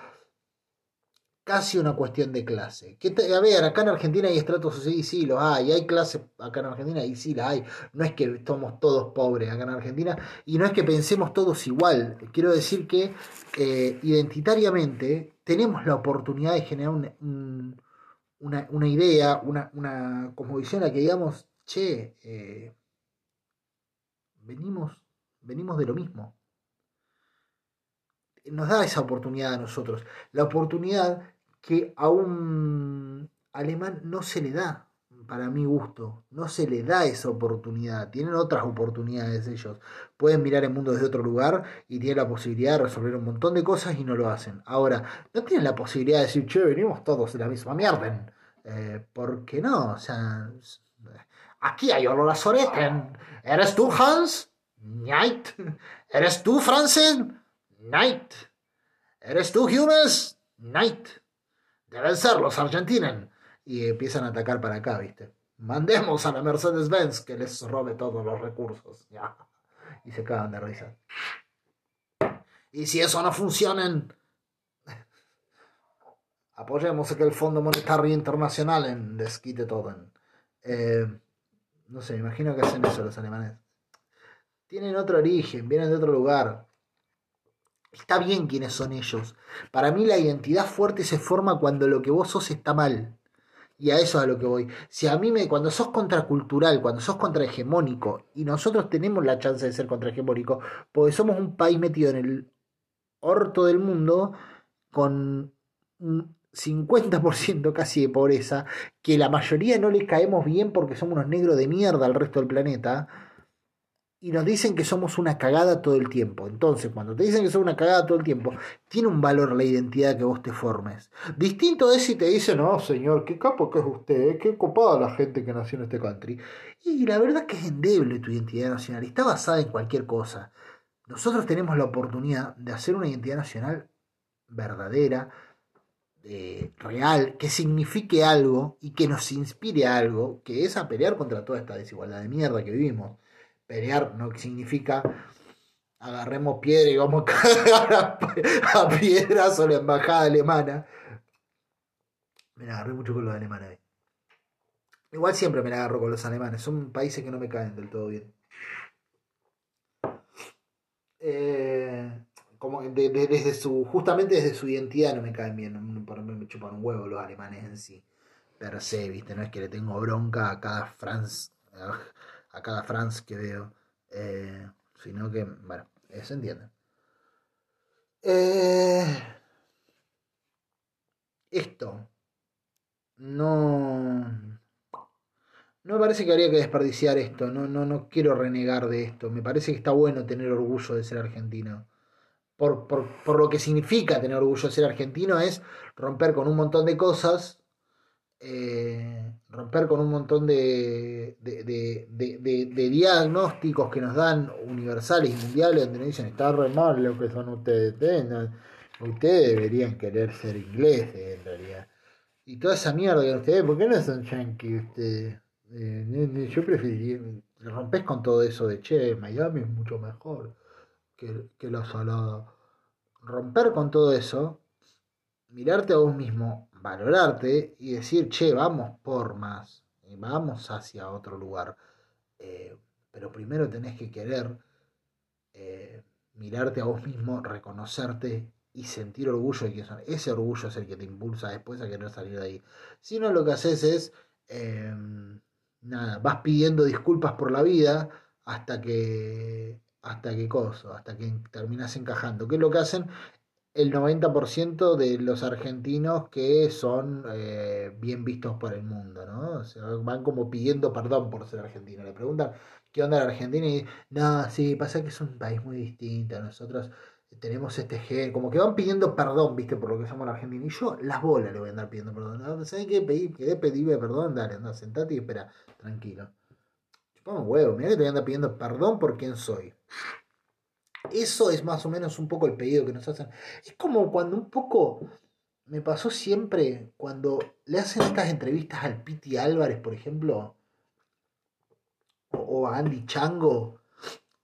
casi una cuestión de clase. A ver, acá en Argentina hay estratos sociales, sí, los hay, hay clases acá en Argentina y sí la hay. No es que estamos todos pobres acá en Argentina y no es que pensemos todos igual. Quiero decir que eh, identitariamente tenemos la oportunidad de generar una, idea, una, una cosmovisión a que digamos, che, eh, venimos, venimos de lo mismo nos da esa oportunidad a nosotros. La oportunidad que a un alemán no se le da, para mi gusto, no se le da esa oportunidad. Tienen otras oportunidades ellos. Pueden mirar el mundo desde otro lugar y tienen la posibilidad de resolver un montón de cosas y no lo hacen. Ahora, no tienen la posibilidad de decir, che, venimos todos de la misma mierda. Eh, ¿Por qué no? O sea, aquí hay olor a soreten. ¿Eres tú, Hans? Night. ¿Eres tú, Franzen? Night. ¿Eres tú, Humes? Night. Deben ser los argentinen. Y empiezan a atacar para acá, ¿viste? Mandemos a la Mercedes-Benz que les robe todos los recursos. Y se cagan de risa. Y si eso no funciona, apoyemos a que el Fondo Monetario Internacional en desquite todo. Eh, no sé, me imagino que hacen eso los alemanes. Tienen otro origen, vienen de otro lugar. Está bien quiénes son ellos. Para mí la identidad fuerte se forma cuando lo que vos sos está mal. Y a eso es a lo que voy. Si a mí me, cuando sos contracultural, cuando sos contrahegemónico, y nosotros tenemos la chance de ser contrahegemónico, porque somos un país metido en el orto del mundo, con un 50% casi de pobreza, que la mayoría no le caemos bien porque somos unos negros de mierda al resto del planeta y nos dicen que somos una cagada todo el tiempo. Entonces, cuando te dicen que somos una cagada todo el tiempo, tiene un valor la identidad que vos te formes. Distinto es si te dicen, no, señor, qué capo que es usted, eh, qué copada la gente que nació en este country. Y la verdad es que es endeble tu identidad nacional, está basada en cualquier cosa. Nosotros tenemos la oportunidad de hacer una identidad nacional verdadera, eh, real, que signifique algo y que nos inspire algo, que es a pelear contra toda esta desigualdad de mierda que vivimos pelear no significa agarremos piedra y vamos a cagar a, piedras o la embajada alemana. Me la agarré mucho con los alemanes. Igual siempre me la agarro con los alemanes. Son países que no me caen del todo bien. Eh, como desde su, justamente desde su identidad no me caen bien. Por mí me chupan un huevo los alemanes en sí. Per se, viste, no es que le tengo bronca a cada France a cada France que veo, eh, sino que, bueno, se entiende. Eh, esto no no me parece que habría que desperdiciar esto, no, no, no quiero renegar de esto, me parece que está bueno tener orgullo de ser argentino. Por, por, por, lo que significa tener orgullo de ser argentino es romper con un montón de cosas eh, romper con un montón de, de, diagnósticos que nos dan universales y mundiales donde nos dicen está re mal lo que son ustedes. Ustedes, deberían querer ser ingleses en realidad. Y toda esa mierda que ustedes, ¿por qué no son yankees ustedes? Eh, yo preferiría, rompes con todo eso de che, Miami es mucho mejor que, que la salada. Romper con todo eso, mirarte a vos mismo valorarte y decir, che, vamos por más, vamos hacia otro lugar. Eh, pero primero tenés que querer eh, mirarte a vos mismo, reconocerte y sentir orgullo de que son. Ese orgullo es el que te impulsa después a querer salir de ahí. Si no, lo que haces es em, nada, vas pidiendo disculpas por la vida hasta que hasta que coso, hasta que terminas encajando. ¿Qué es lo que hacen? El 90% de los argentinos que son eh, bien vistos por el mundo, ¿no? O van como pidiendo perdón por ser argentino. Le preguntan qué onda la Argentina y no, sí, pasa que es un país muy distinto. Nosotros tenemos este gen, como que van pidiendo perdón, viste, por lo que somos la Argentina. Y yo las bolas le voy a andar pidiendo perdón. ¿No? ¿Sabes qué? Quedé pedirme perdón, dale, anda, sentate y espera, tranquilo. Chupame un huevo, mira que te voy a andar pidiendo perdón por quién soy. Eso es más o menos un poco el pedido que nos hacen. Es como cuando un poco me pasó siempre cuando le hacen estas entrevistas al Piti Álvarez, por ejemplo, o a Andy Chango,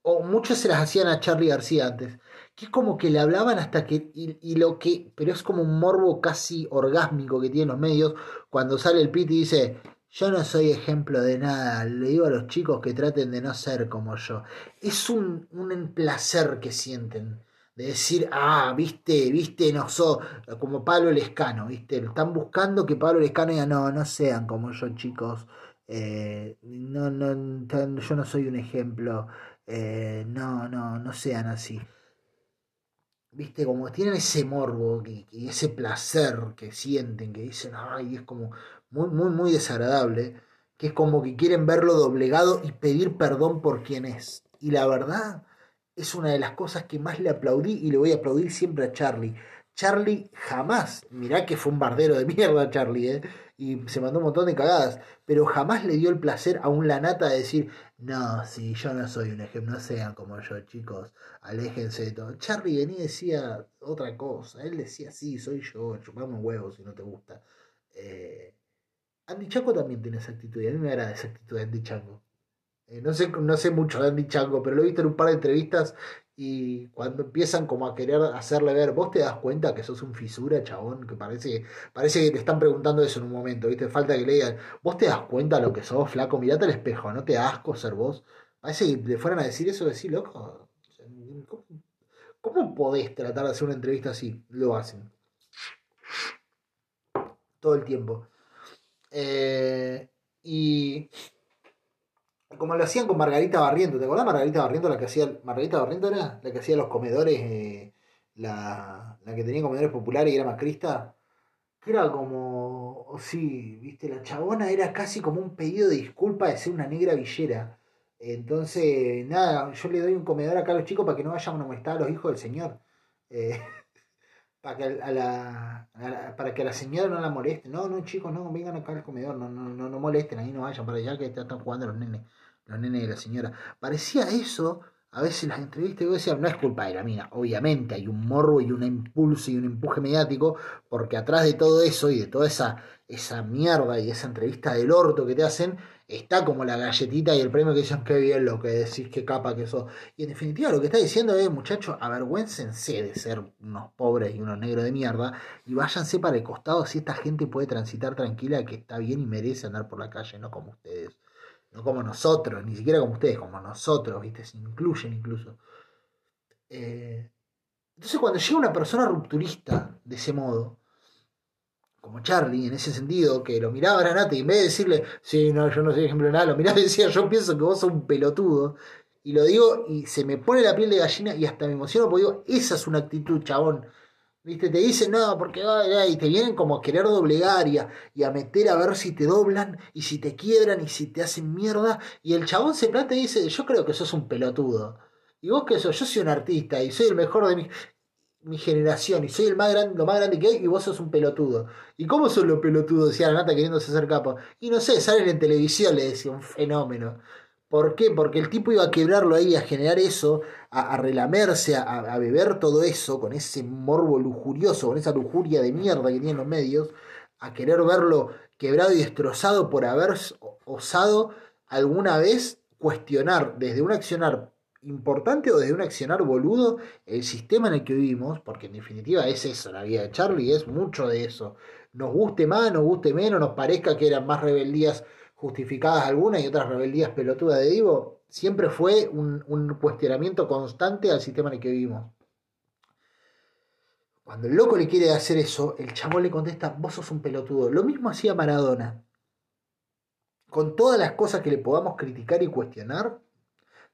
o muchos se las hacían a Charlie García antes que es como que le hablaban hasta que, y, lo que, pero es como un morbo casi orgásmico que tienen los medios, cuando sale el pit y dice, yo no soy ejemplo de nada, le digo a los chicos que traten de no ser como yo. Es un, un placer que sienten de decir, ah, viste, viste, no soy como Pablo Lescano, viste, están buscando que Pablo Lescano diga, no, no sean como yo, chicos, eh, no, no, yo no soy un ejemplo, eh, no, no, no sean así viste, como tienen ese morbo y, ese placer que sienten, que dicen, ay, es como muy, muy, muy desagradable, que es como que quieren verlo doblegado y pedir perdón por quien es. Y la verdad es una de las cosas que más le aplaudí y le voy a aplaudir siempre a Charlie. Charlie jamás, mirá que fue un bardero de mierda Charlie, ¿eh? y se mandó un montón de cagadas, pero jamás le dio el placer a un lanata de decir, no, si yo no soy un ejemplo, no sean como yo, chicos, aléjense de todo. Charlie venía y decía otra cosa, él decía, sí, soy yo, chupame un huevo si no te gusta. Eh, Andy Chango también tiene esa actitud, y a mí me agrada esa actitud de Andy Chango. Eh, no, sé, no sé mucho de Andy Chango, pero lo he visto en un par de entrevistas y cuando empiezan como a querer hacerle ver, vos te das cuenta que sos un fisura, chabón, que parece, parece que te están preguntando eso en un momento, ¿viste? Falta que le digan, vos te das cuenta lo que sos, flaco, mirate al espejo, no te asco ser vos. Parece que le fueran a decir eso, decir, loco, ¿cómo, podés tratar de hacer una entrevista así? Lo hacen. Todo el tiempo. Eh, y como lo hacían con Margarita Barriento. ¿Te acordás Margarita Barriento? La que hacía. Margarita Barriento era la que hacía los comedores, eh, la, la, que tenía comedores populares y era macrista. Que era como. Oh, sí, viste, la chabona era casi como un pedido de disculpa de ser una negra villera. Entonces, nada, yo le doy un comedor acá a los chicos para que no vayan a molestar a los hijos del Señor. Eh, para que a la, para que la señora no la moleste. No, no, chicos, no, vengan acá al comedor, no, no, no, no molesten, ahí no vayan para allá que están jugando los nenes los nenes de la señora. Parecía eso, a veces las entrevistas, yo decía, no es culpa de la mina, obviamente hay un morbo y un impulso y un empuje mediático, porque atrás de todo eso y de toda esa, esa mierda y esa entrevista del orto que te hacen, está como la galletita y el premio que dicen, qué bien lo que decís, qué capa que sos. Y en definitiva lo que está diciendo es, muchachos, avergüéncense de ser unos pobres y unos negros de mierda y váyanse para el costado si esta gente puede transitar tranquila, que está bien y merece andar por la calle, no como ustedes no como nosotros, ni siquiera como ustedes, como nosotros, ¿viste? Se incluyen incluso. Eh, entonces cuando llega una persona rupturista de ese modo, como Charlie, en ese sentido, que lo miraba a Granate y en vez de decirle, sí, no, yo no soy ejemplo de nada, lo miraba y decía, yo pienso que vos sos un pelotudo, y lo digo y se me pone la piel de gallina y hasta me emociono porque digo, esa es una actitud, chabón, ¿Viste? Te dicen, no, porque y te vienen como a querer doblegar y a, meter a ver si te doblan y si te quiebran y si te hacen mierda. Y el chabón se planta y dice, yo creo que sos un pelotudo. Y vos que sos, yo soy un artista y soy el mejor de mi, generación y soy el más grande, lo más grande que hay y vos sos un pelotudo. ¿Y cómo son los pelotudos? Decía la nata queriéndose hacer capa. Y no sé, salen en televisión, le decía, un fenómeno. ¿Por qué? Porque el tipo iba a quebrarlo ahí, a generar eso, a, relamerse, a, beber todo eso, con ese morbo lujurioso, con esa lujuria de mierda que tienen los medios, a querer verlo quebrado y destrozado por haber osado alguna vez cuestionar desde un accionar importante o desde un accionar boludo el sistema en el que vivimos, porque en definitiva es eso, la vida de Charlie es mucho de eso. Nos guste más, nos guste menos, nos parezca que eran más rebeldías justificadas algunas y otras rebeldías pelotudas de Divo, siempre fue un, cuestionamiento constante al sistema en el que vivimos. Cuando el loco le quiere hacer eso, el chamo le contesta, vos sos un pelotudo. Lo mismo hacía Maradona. con todas las cosas que le podamos criticar y cuestionar,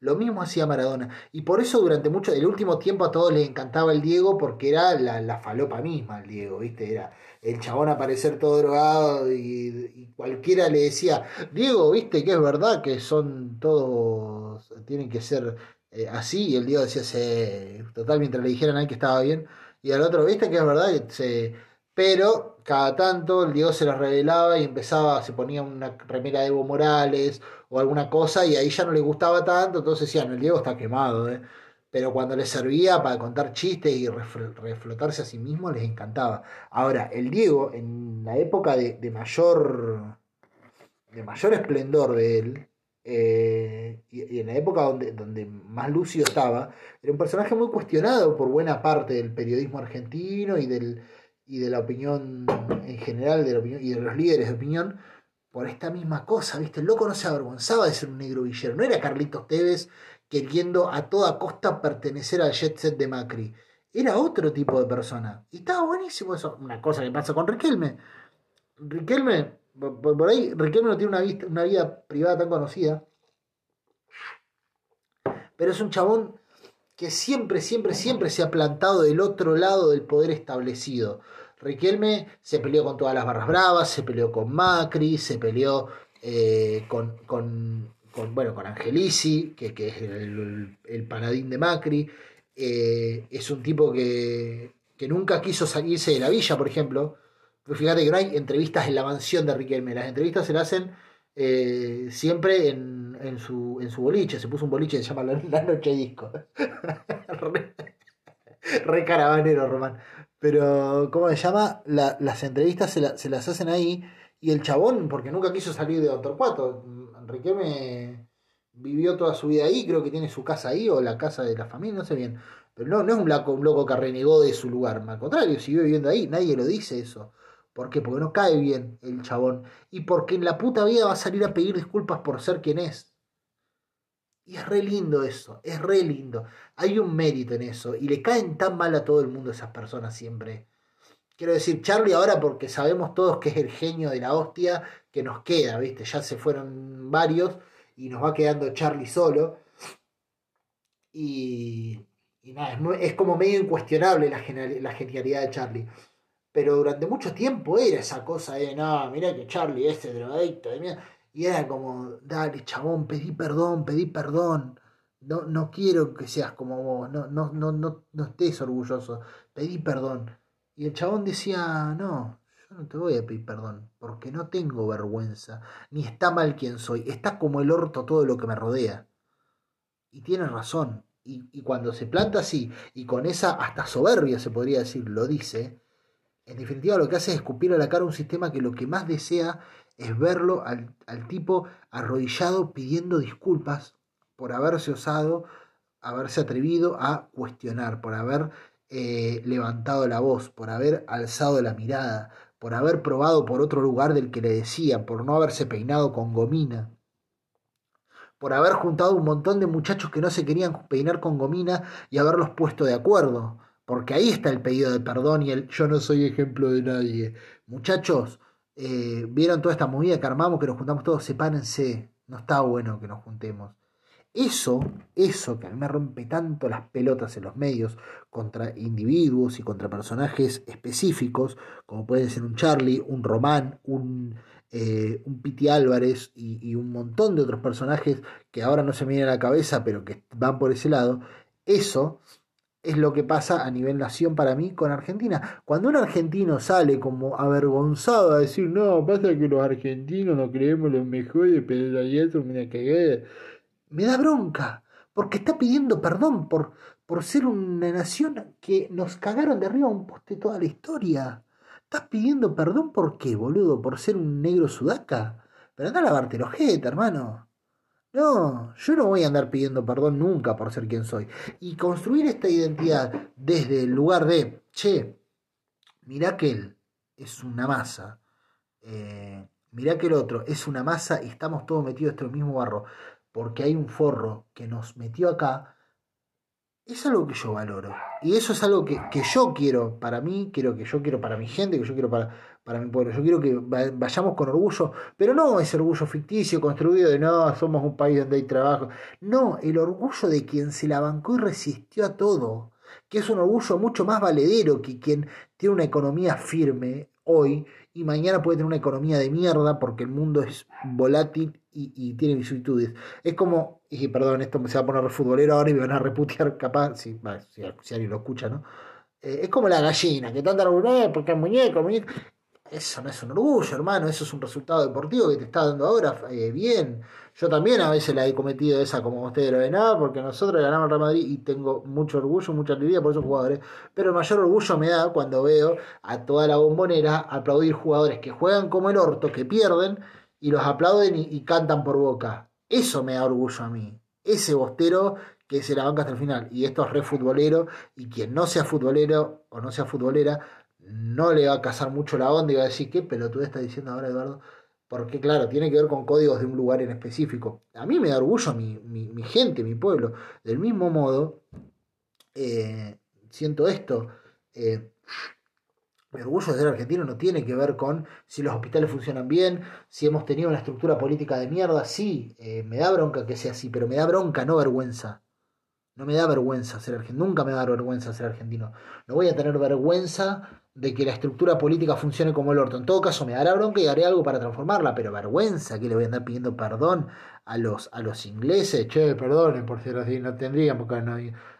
lo mismo hacía Maradona. Y por eso durante mucho, el último tiempo a todos les encantaba el Diego porque era la, la falopa misma el Diego, ¿viste? Era el chabón aparecer todo drogado y, cualquiera le decía, Diego, ¿viste que es verdad que son todos, tienen que ser eh, así? Y el Diego decía, sí, total, mientras le dijeran a él que estaba bien. Y al otro, ¿viste que es verdad? Se, pero cada tanto el Diego se las revelaba y empezaba, se ponía una remera de Evo Morales o alguna cosa y ahí ya no le gustaba tanto, entonces decían, el Diego está quemado, ¿eh? pero cuando le servía para contar chistes y reflotarse a sí mismo les encantaba. Ahora, el Diego, en la época de, mayor de mayor esplendor de él, eh, y, en la época donde, donde más lúcido estaba, era un personaje muy cuestionado por buena parte del periodismo argentino y del y de la opinión en general de la opinión, y de los líderes de opinión por esta misma cosa, ¿viste? El loco no se avergonzaba de ser un negro villero, no era Carlitos Tevez queriendo a toda costa pertenecer al jet set de Macri, era otro tipo de persona. Y estaba buenísimo eso, una cosa que pasa con Riquelme. Riquelme, por, ahí, Riquelme no tiene una, una vida privada tan conocida, pero es un chabón que siempre, siempre, siempre se ha plantado del otro lado del poder establecido. Riquelme se peleó con todas las barras bravas, se peleó con Macri, se peleó eh, con, con, bueno, con Angelici, que, que es el, el, paladín de Macri. Eh, es un tipo que, que, nunca quiso salirse de la villa, por ejemplo. Fíjate que no hay entrevistas en la mansión de Riquelme, las entrevistas se las hacen eh, siempre en, en, su, en su boliche. Se puso un boliche que se llama La, Noche Disco. re caravanero, Román. Pero, ¿cómo se llama? las entrevistas se, se, las hacen ahí. Y el chabón, porque nunca quiso salir de Torcuato. me vivió toda su vida ahí, creo que tiene su casa ahí, o la casa de la familia, no sé bien. Pero no, no es un loco, un loco que renegó de su lugar. Al contrario, siguió viviendo ahí. Nadie lo dice eso. ¿Por qué? Porque no cae bien el chabón. Y porque en la puta vida va a salir a pedir disculpas por ser quien es. Y es re lindo eso, es re lindo. Hay un mérito en eso. Y le caen tan mal a todo el mundo esas personas siempre. Quiero decir, Charlie ahora porque sabemos todos que es el genio de la hostia que nos queda, ¿viste? Ya se fueron varios y nos va quedando Charlie solo. Y, y nada, es, como medio incuestionable la, la genialidad de Charlie. Pero durante mucho tiempo era esa cosa de, no, mira que Charlie, ese drogadicto, de mierda y era como, dale, chabón, pedí perdón, pedí perdón. No, no quiero que seas como vos, no, no, no, no, no estés orgulloso, pedí perdón. Y el chabón decía, no, yo no te voy a pedir perdón, porque no tengo vergüenza, ni está mal quien soy, está como el orto todo lo que me rodea. Y tiene razón, y, y cuando se planta así, y con esa hasta soberbia se podría decir, lo dice, en definitiva lo que hace es escupir a la cara un sistema que lo que más desea es verlo al, tipo arrodillado pidiendo disculpas por haberse osado, haberse atrevido a cuestionar, por haber eh, levantado la voz, por haber alzado la mirada, por haber probado por otro lugar del que le decía, por no haberse peinado con gomina, por haber juntado un montón de muchachos que no se querían peinar con gomina y haberlos puesto de acuerdo, porque ahí está el pedido de perdón y el yo no soy ejemplo de nadie. Muchachos, eh, vieron toda esta movida que armamos, que nos juntamos todos, sepárense, no está bueno que nos juntemos. Eso, eso que a mí me rompe tanto las pelotas en los medios contra individuos y contra personajes específicos, como pueden ser un Charlie, un Román, un, eh, un Piti Álvarez y, un montón de otros personajes que ahora no se me vienen a la cabeza, pero que van por ese lado, eso es lo que pasa a nivel nación para mí con Argentina. Cuando un argentino sale como avergonzado a decir, no, pasa que los argentinos no creemos los mejores, pero eso me da Me da bronca, porque está pidiendo perdón por, por ser una nación que nos cagaron de arriba a un poste toda la historia. Estás pidiendo perdón por qué, boludo, por ser un negro sudaca. Pero anda a lavarte el ojete, hermano. No, yo no voy a andar pidiendo perdón nunca por ser quien soy. Y construir esta identidad desde el lugar de, che, mirá que él es una masa, eh, mirá que el otro es una masa y estamos todos metidos en este mismo barro, porque hay un forro que nos metió acá, es algo que yo valoro. Y eso es algo que, que, yo quiero para mí, quiero que yo quiero para mi gente, que yo quiero para, para mi pueblo. Yo quiero que vayamos con orgullo, pero no ese orgullo ficticio construido de no, somos un país donde hay trabajo. No, el orgullo de quien se la bancó y resistió a todo. Que es un orgullo mucho más valedero que quien tiene una economía firme hoy y mañana puede tener una economía de mierda porque el mundo es volátil y, tiene vicisitudes. Es como, y perdón, esto me se va a poner futbolero ahora y me van a reputear capaz, si, si, alguien lo escucha, ¿no? Eh, es como la gallina, que tanta eh, porque es muñeco, muñeco. Eso no es un orgullo, hermano, eso es un resultado deportivo que te está dando ahora eh, bien. Yo también a veces la he cometido esa como ustedes lo ven, nada, porque nosotros ganamos el Real Madrid y tengo mucho orgullo, mucha alegría por esos jugadores, pero el mayor orgullo me da cuando veo a toda la bombonera aplaudir jugadores que juegan como el orto, que pierden, y los aplauden y, cantan por boca. Eso me da orgullo a mí. Ese bostero que se la banca hasta el final. Y esto es re futbolero. Y quien no sea futbolero o no sea futbolera, no le va a casar mucho la onda y va a decir, ¿qué pelotudo está diciendo ahora, Eduardo? Porque, claro, tiene que ver con códigos de un lugar en específico. A mí me da orgullo mi, mi, gente, mi pueblo. Del mismo modo, eh, siento esto. Eh, mi orgullo de ser argentino no tiene que ver con si los hospitales funcionan bien, si hemos tenido una estructura política de mierda. Sí, eh, me da bronca que sea así, pero me da bronca, no vergüenza. No me da vergüenza ser argentino, nunca me da vergüenza ser argentino. No voy a tener vergüenza de que la estructura política funcione como el orto. En todo caso, me dará bronca y haré algo para transformarla, pero vergüenza que le voy a andar pidiendo perdón a los, a los ingleses. Che, perdonen por ser así, no tendríamos que no.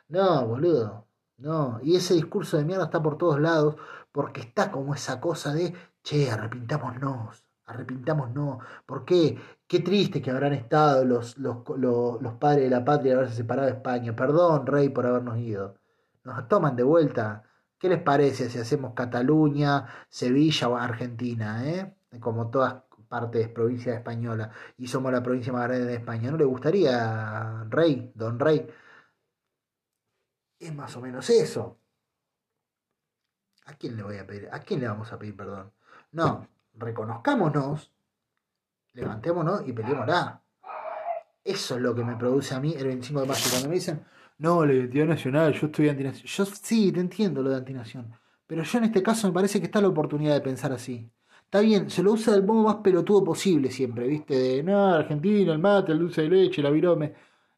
No, boludo. No, y ese discurso de mierda está por todos lados porque está como esa cosa de, che, arrepintámonos, arrepintámonos. ¿Por qué? Qué triste que habrán estado los, los, los, padres de la patria de haberse separado de España. Perdón, rey, por habernos ido. Nos toman de vuelta. ¿Qué les parece si hacemos Cataluña, Sevilla o Argentina, eh? como todas partes provincias españolas, y somos la provincia más grande de España? ¿No le gustaría, rey, don rey? Es más o menos eso. ¿A quién le voy a pedir? ¿A quién le vamos a pedir perdón? No, reconozcámonos, levantémonos y peleémosla. Eso es lo que me produce a mí el 25 de mayo. Cuando me dicen, no, la identidad nacional, yo estoy antinación. Yo sí, te entiendo lo de antinación. Pero yo en este caso me parece que está la oportunidad de pensar así. Está bien, se lo usa del modo más pelotudo posible siempre, ¿viste? De, no, Argentina, el mate, el dulce de leche, la virome.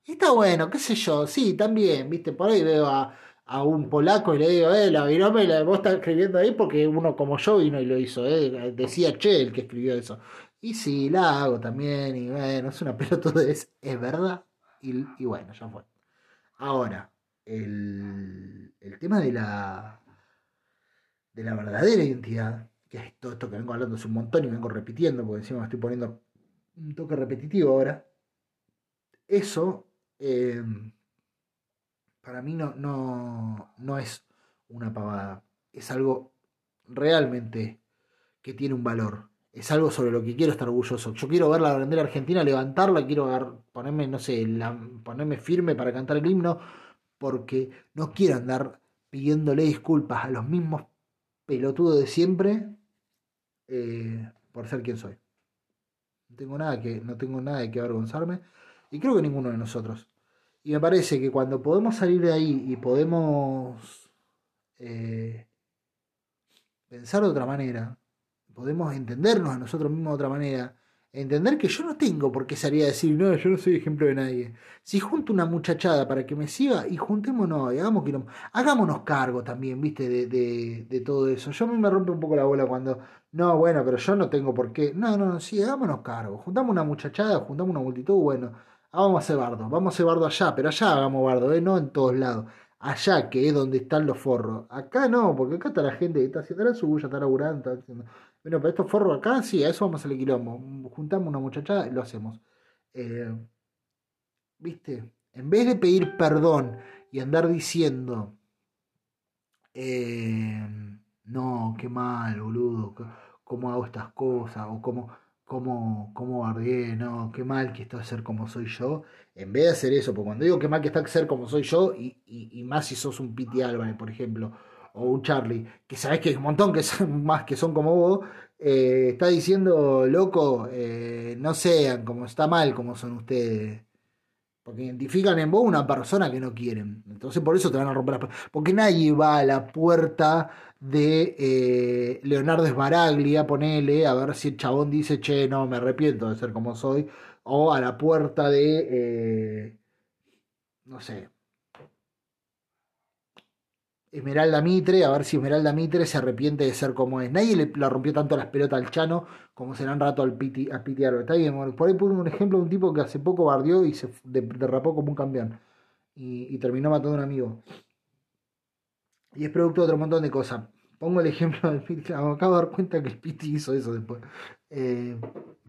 Está bueno, qué sé yo, sí, también, ¿viste? Por ahí veo a, a un polaco y le digo, eh, la virome la vos estás escribiendo ahí porque uno como yo vino y lo hizo, eh, decía Che el que escribió eso. Y sí, la hago también, y bueno, es una pelota es, es verdad, y, y, bueno, ya fue. Ahora, el, el tema de la, de la verdadera identidad, que es todo esto que vengo hablando hace un montón y vengo repitiendo, porque encima me estoy poniendo un toque repetitivo ahora, eso... Eh, para mí no, no, no es una pavada. Es algo realmente que tiene un valor. Es algo sobre lo que quiero estar orgulloso. Yo quiero ver la bandera argentina, levantarla, quiero ponerme, no sé, ponerme firme para cantar el himno, porque no quiero andar pidiéndole disculpas a los mismos pelotudos de siempre eh, por ser quien soy. No tengo nada que, no tengo nada de que avergonzarme. Y creo que ninguno de nosotros. Y me parece que cuando podemos salir de ahí y podemos eh, pensar de otra manera, podemos entendernos a nosotros mismos de otra manera, entender que yo no tengo por qué salir a decir, no, yo no soy ejemplo de nadie. Si junto una muchachada para que me siga y juntémonos y hagamos hagámonos cargo también, viste, de, de, de, todo eso. Yo me rompe un poco la bola cuando, no, bueno, pero yo no tengo por qué. No, no, sí, hagámonos cargo. Juntamos una muchachada, juntamos una multitud, bueno Ah, vamos a hacer bardo, vamos a hacer bardo allá, pero allá hagamos bardo, ¿eh? no en todos lados. Allá, que es donde están los forros. Acá no, porque acá está la gente que está haciendo su bulla, está laburando, está haciendo... Bueno, pero estos forros acá, sí, a eso vamos a hacer quilombo. Juntamos una muchachada y lo hacemos. Eh, ¿Viste? En vez de pedir perdón y andar diciendo, eh, no, qué mal, boludo, cómo hago estas cosas, o cómo cómo, cómo bardeé, no, qué mal que está ser como soy yo, en vez de hacer eso, porque cuando digo qué mal que está ser como soy yo, y, y, más si sos un Piti Álvarez, por ejemplo, o un Charlie, que sabes que hay un montón que son más que son como vos, eh, está diciendo, loco, eh, no sean como está mal como son ustedes. Porque identifican en vos una persona que no quieren. Entonces por eso te van a romper las Porque nadie va a la puerta de eh, Leonardo Sbaraglia, ponele, a ver si el chabón dice, che, no, me arrepiento de ser como soy. O a la puerta de, eh, no sé, Esmeralda Mitre, a ver si Esmeralda Mitre se arrepiente de ser como es. Nadie le, rompió tanto las pelotas al Chano como se le han rato al Piti, a Piti Está bien, por ahí puse un ejemplo de un tipo que hace poco bardió y se derrapó como un campeón. Y, terminó matando a un amigo. Y es producto de otro montón de cosas. Pongo el ejemplo del Piti, acabo de dar cuenta que el Piti hizo eso después. Eh,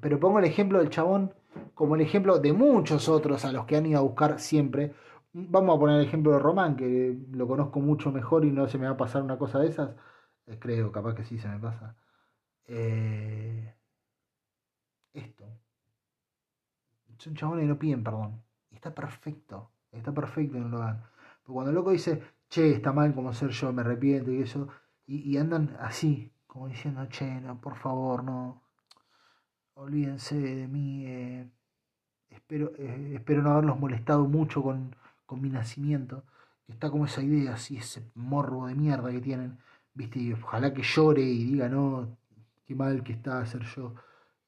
pero pongo el ejemplo del chabón como el ejemplo de muchos otros a los que han ido a buscar siempre Vamos a poner el ejemplo de Román, que lo conozco mucho mejor y no se me va a pasar una cosa de esas. Eh, creo, capaz que sí se me pasa. Eh, esto. Son chabones y no piden perdón. Y está perfecto. Está perfecto en lo hagan. Pero cuando el loco dice, che, está mal como ser yo, me arrepiento y eso. Y, andan así, como diciendo, che, no, por favor, no. Olvídense de mí. Eh, espero, espero no haberlos molestado mucho con, con mi nacimiento, que está como esa idea, así, ese morbo de mierda que tienen, viste, y ojalá que llore y diga, no, qué mal que está ser yo,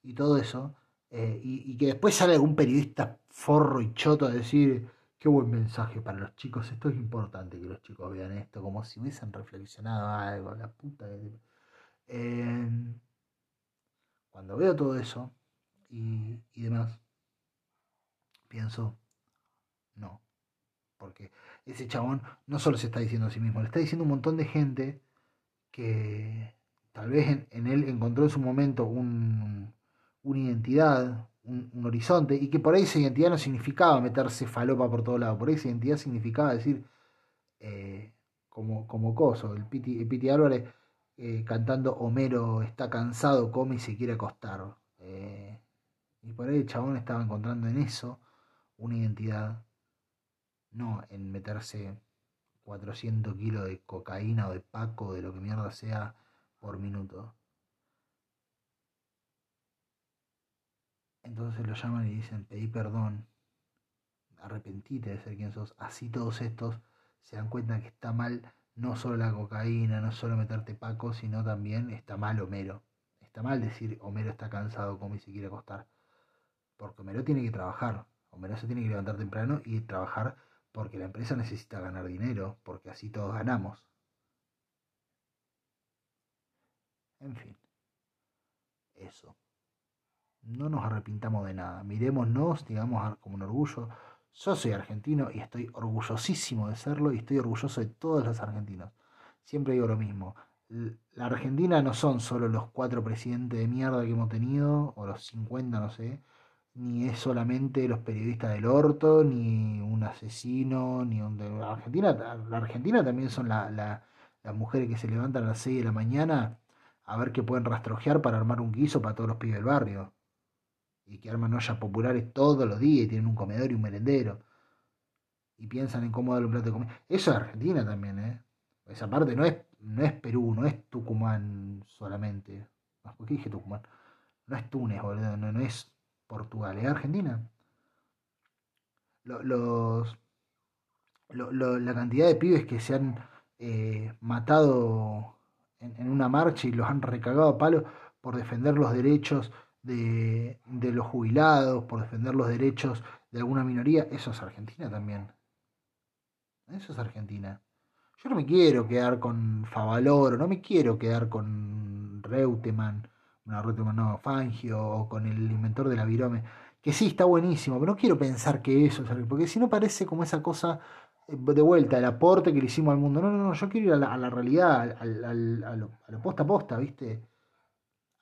y todo eso, eh, y, que después sale algún periodista forro y choto a decir, qué buen mensaje para los chicos, esto es importante que los chicos vean esto, como si hubiesen reflexionado algo, la puta que... Eh, cuando veo todo eso y, y demás, pienso, no, porque ese chabón no solo se está diciendo a sí mismo, le está diciendo un montón de gente que tal vez en, él encontró en su momento un, una identidad, un, horizonte, y que por ahí esa identidad no significaba meterse falopa por todos lados, por ahí esa identidad significaba decir, eh, como, como coso, el Piti, Piti Álvarez eh, cantando Homero está cansado, come y se quiere acostar. Eh, y por ahí el chabón estaba encontrando en eso una identidad no en meterse 400 kilos de cocaína o de paco, de lo que mierda sea, por minuto. Entonces lo llaman y dicen, pedí perdón, arrepentite de ser quien sos. Así todos estos se dan cuenta que está mal no solo la cocaína, no solo meterte paco, sino también está mal Homero. Está mal decir Homero está cansado, como y se quiere acostar. Porque Homero tiene que trabajar. Homero se tiene que levantar temprano y trabajar porque la empresa necesita ganar dinero, porque así todos ganamos. En fin, eso. No nos arrepintamos de nada, miremosnos, digamos, como un orgullo. Yo soy argentino y estoy orgullosísimo de serlo y estoy orgulloso de todos los argentinos. Siempre digo lo mismo. La Argentina no son solo los cuatro presidentes de mierda que hemos tenido, o los 50, no sé, ni es solamente los periodistas del orto, ni un asesino, ni un... La Argentina, la Argentina también son la, las mujeres que se levantan a las 6 de la mañana a ver qué pueden rastrojear para armar un guiso para todos los pibes del barrio. Y que arman ollas populares todos los días y tienen un comedor y un merendero. Y piensan en cómo darle un plato de comida. Eso es Argentina también, ¿eh? Esa parte no es, no es Perú, no es Tucumán solamente. ¿Por qué dije Tucumán? No es Túnez, boludo, no, no es Portugal, ¿es Argentina? Los, la cantidad de pibes que se han eh, matado en, una marcha y los han recagado a palo por defender los derechos de, de, los jubilados, por defender los derechos de alguna minoría, eso es Argentina también. Eso es Argentina. Yo no me quiero quedar con Favaloro, no me quiero quedar con Reutemann, una no, Fangio o con el inventor de la virome, que sí está buenísimo, pero no quiero pensar que eso es porque si no parece como esa cosa eh, de vuelta, el aporte que le hicimos al mundo. No, no, no, yo quiero ir a la, realidad, al, al, a, lo, posta a posta, ¿viste?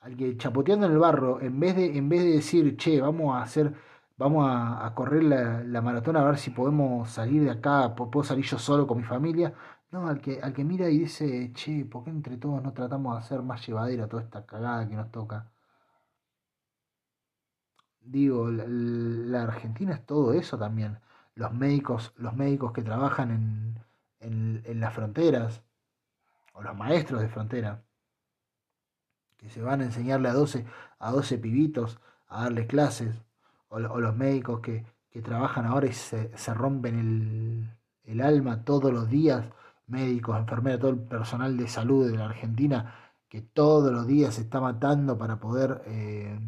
Al que chapoteando en el barro, en vez de, en vez de decir, che, vamos a hacer, vamos a, correr la, la, maratón a ver si podemos salir de acá, puedo salir yo solo con mi familia. No, al que, al que mira y dice, che, ¿por qué entre todos no tratamos de hacer más llevadera toda esta cagada que nos toca? Digo, la, Argentina es todo eso también. Los médicos, los médicos que trabajan en, en, en las fronteras, o los maestros de frontera, que se van a enseñarle a 12, a 12 pibitos a darles clases, o, los médicos que, que trabajan ahora y se, se rompen el, el alma todos los días, médicos, enfermeras, todo el personal de salud de la Argentina, que todos los días se está matando para poder eh,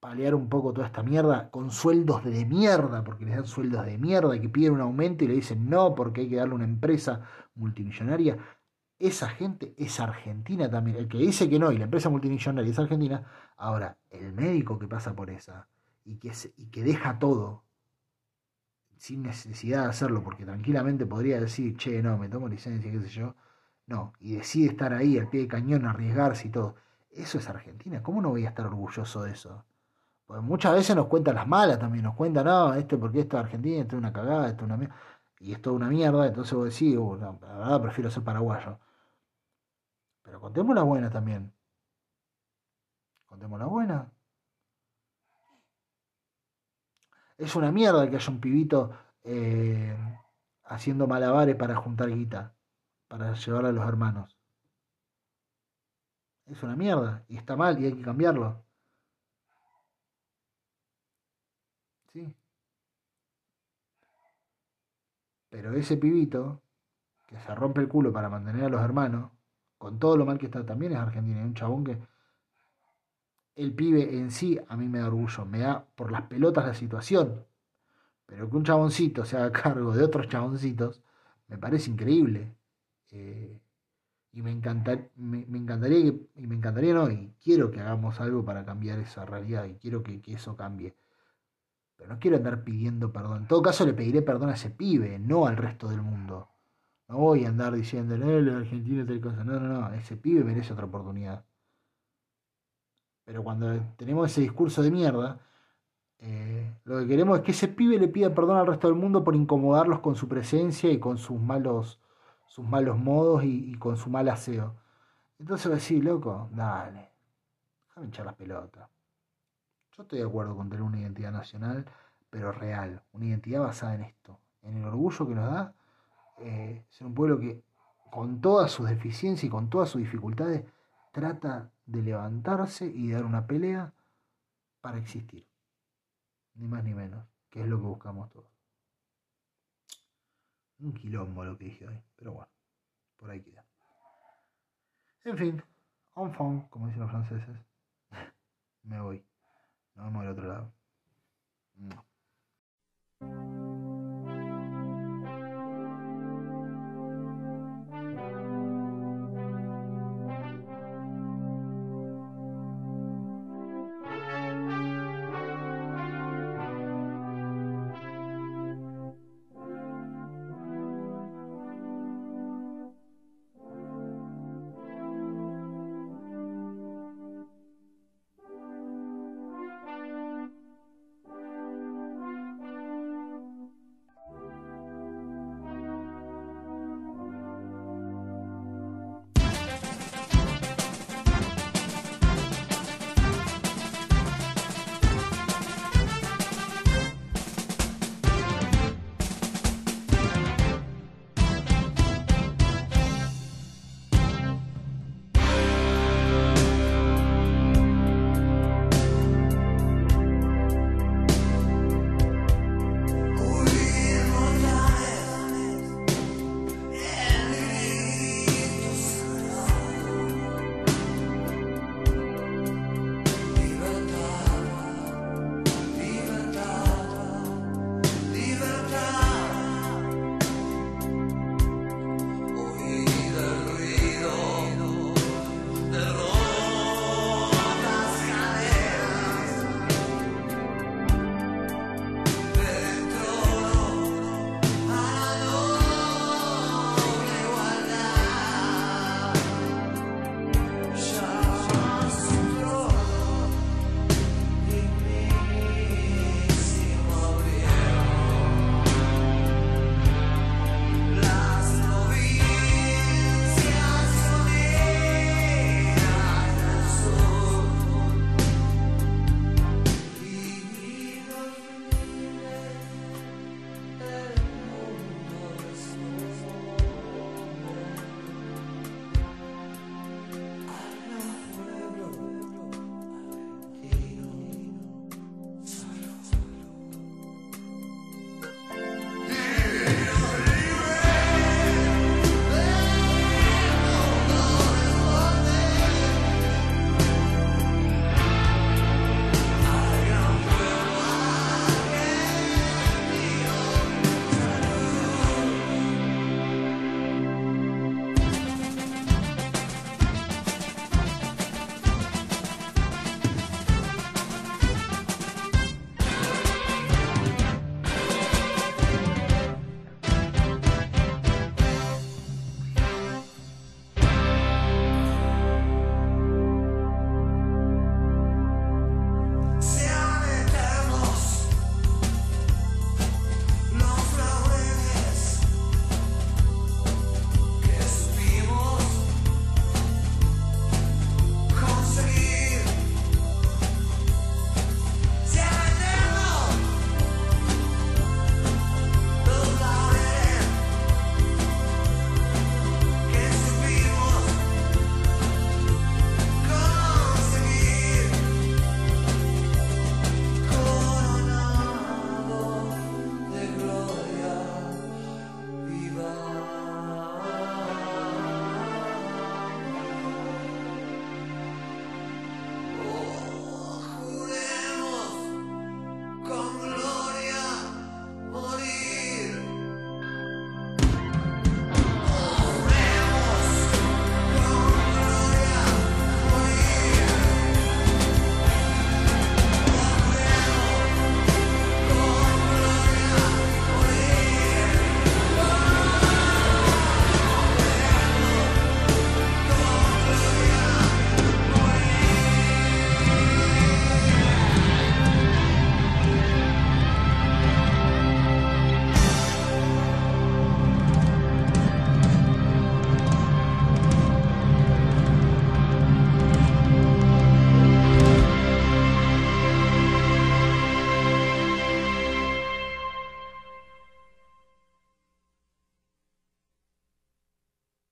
paliar un poco toda esta mierda, con sueldos de mierda, porque les dan sueldos de mierda, que piden un aumento y le dicen no, porque hay que darle una empresa multimillonaria. Esa gente es argentina también. El que dice que no y la empresa multimillonaria es argentina, ahora el médico que pasa por esa y que, y que deja todo sin necesidad de hacerlo, porque tranquilamente podría decir, che, no, me tomo licencia, qué sé yo. No, y decide estar ahí al pie de cañón, arriesgarse y todo. Eso es Argentina. ¿Cómo no voy a estar orgulloso de eso? Porque muchas veces nos cuentan las malas también, nos cuentan, no, esto porque esto es Argentina, esto es una cagada, esto es una mierda. Y esto es una mierda, entonces vos decís, uh, la verdad prefiero ser paraguayo. Pero contemos la buena también. Contemos la buena. Es una mierda que haya un pibito eh, haciendo malabares para juntar guita, para llevar a los hermanos. Es una mierda y está mal y hay que cambiarlo. Sí. Pero ese pibito que se rompe el culo para mantener a los hermanos, con todo lo mal que está, también es argentino. Es un chabón que el pibe en sí a mí me da orgullo, me da por las pelotas la situación. Pero que un chaboncito se haga cargo de otros chaboncitos, me parece increíble. Eh, y me, me, encantaría que, y me encantaría no, y quiero que hagamos algo para cambiar esa realidad, y quiero que, eso cambie. Pero no quiero andar pidiendo perdón. En todo caso le pediré perdón a ese pibe, no al resto del mundo. No voy a andar diciendo, no, los argentinos tal cosa. No, no, no, ese pibe merece otra oportunidad. Pero cuando tenemos ese discurso de mierda, eh, lo que queremos es que ese pibe le pida perdón al resto del mundo por incomodarlos con su presencia y con sus malos, sus malos modos y, con su mal aseo. Entonces va a loco, dale, déjame echar las pelotas. Yo estoy de acuerdo con tener una identidad nacional, pero real, una identidad basada en esto, en el orgullo que nos da eh, ser un pueblo que con todas sus deficiencias y con todas sus dificultades trata de levantarse y dar una pelea para existir. Ni más ni menos, que es lo que buscamos todos. Un quilombo lo que dije hoy, pero bueno, por ahí queda. En fin, fond, como dicen los franceses, me voy. Nos vemos del otro lado.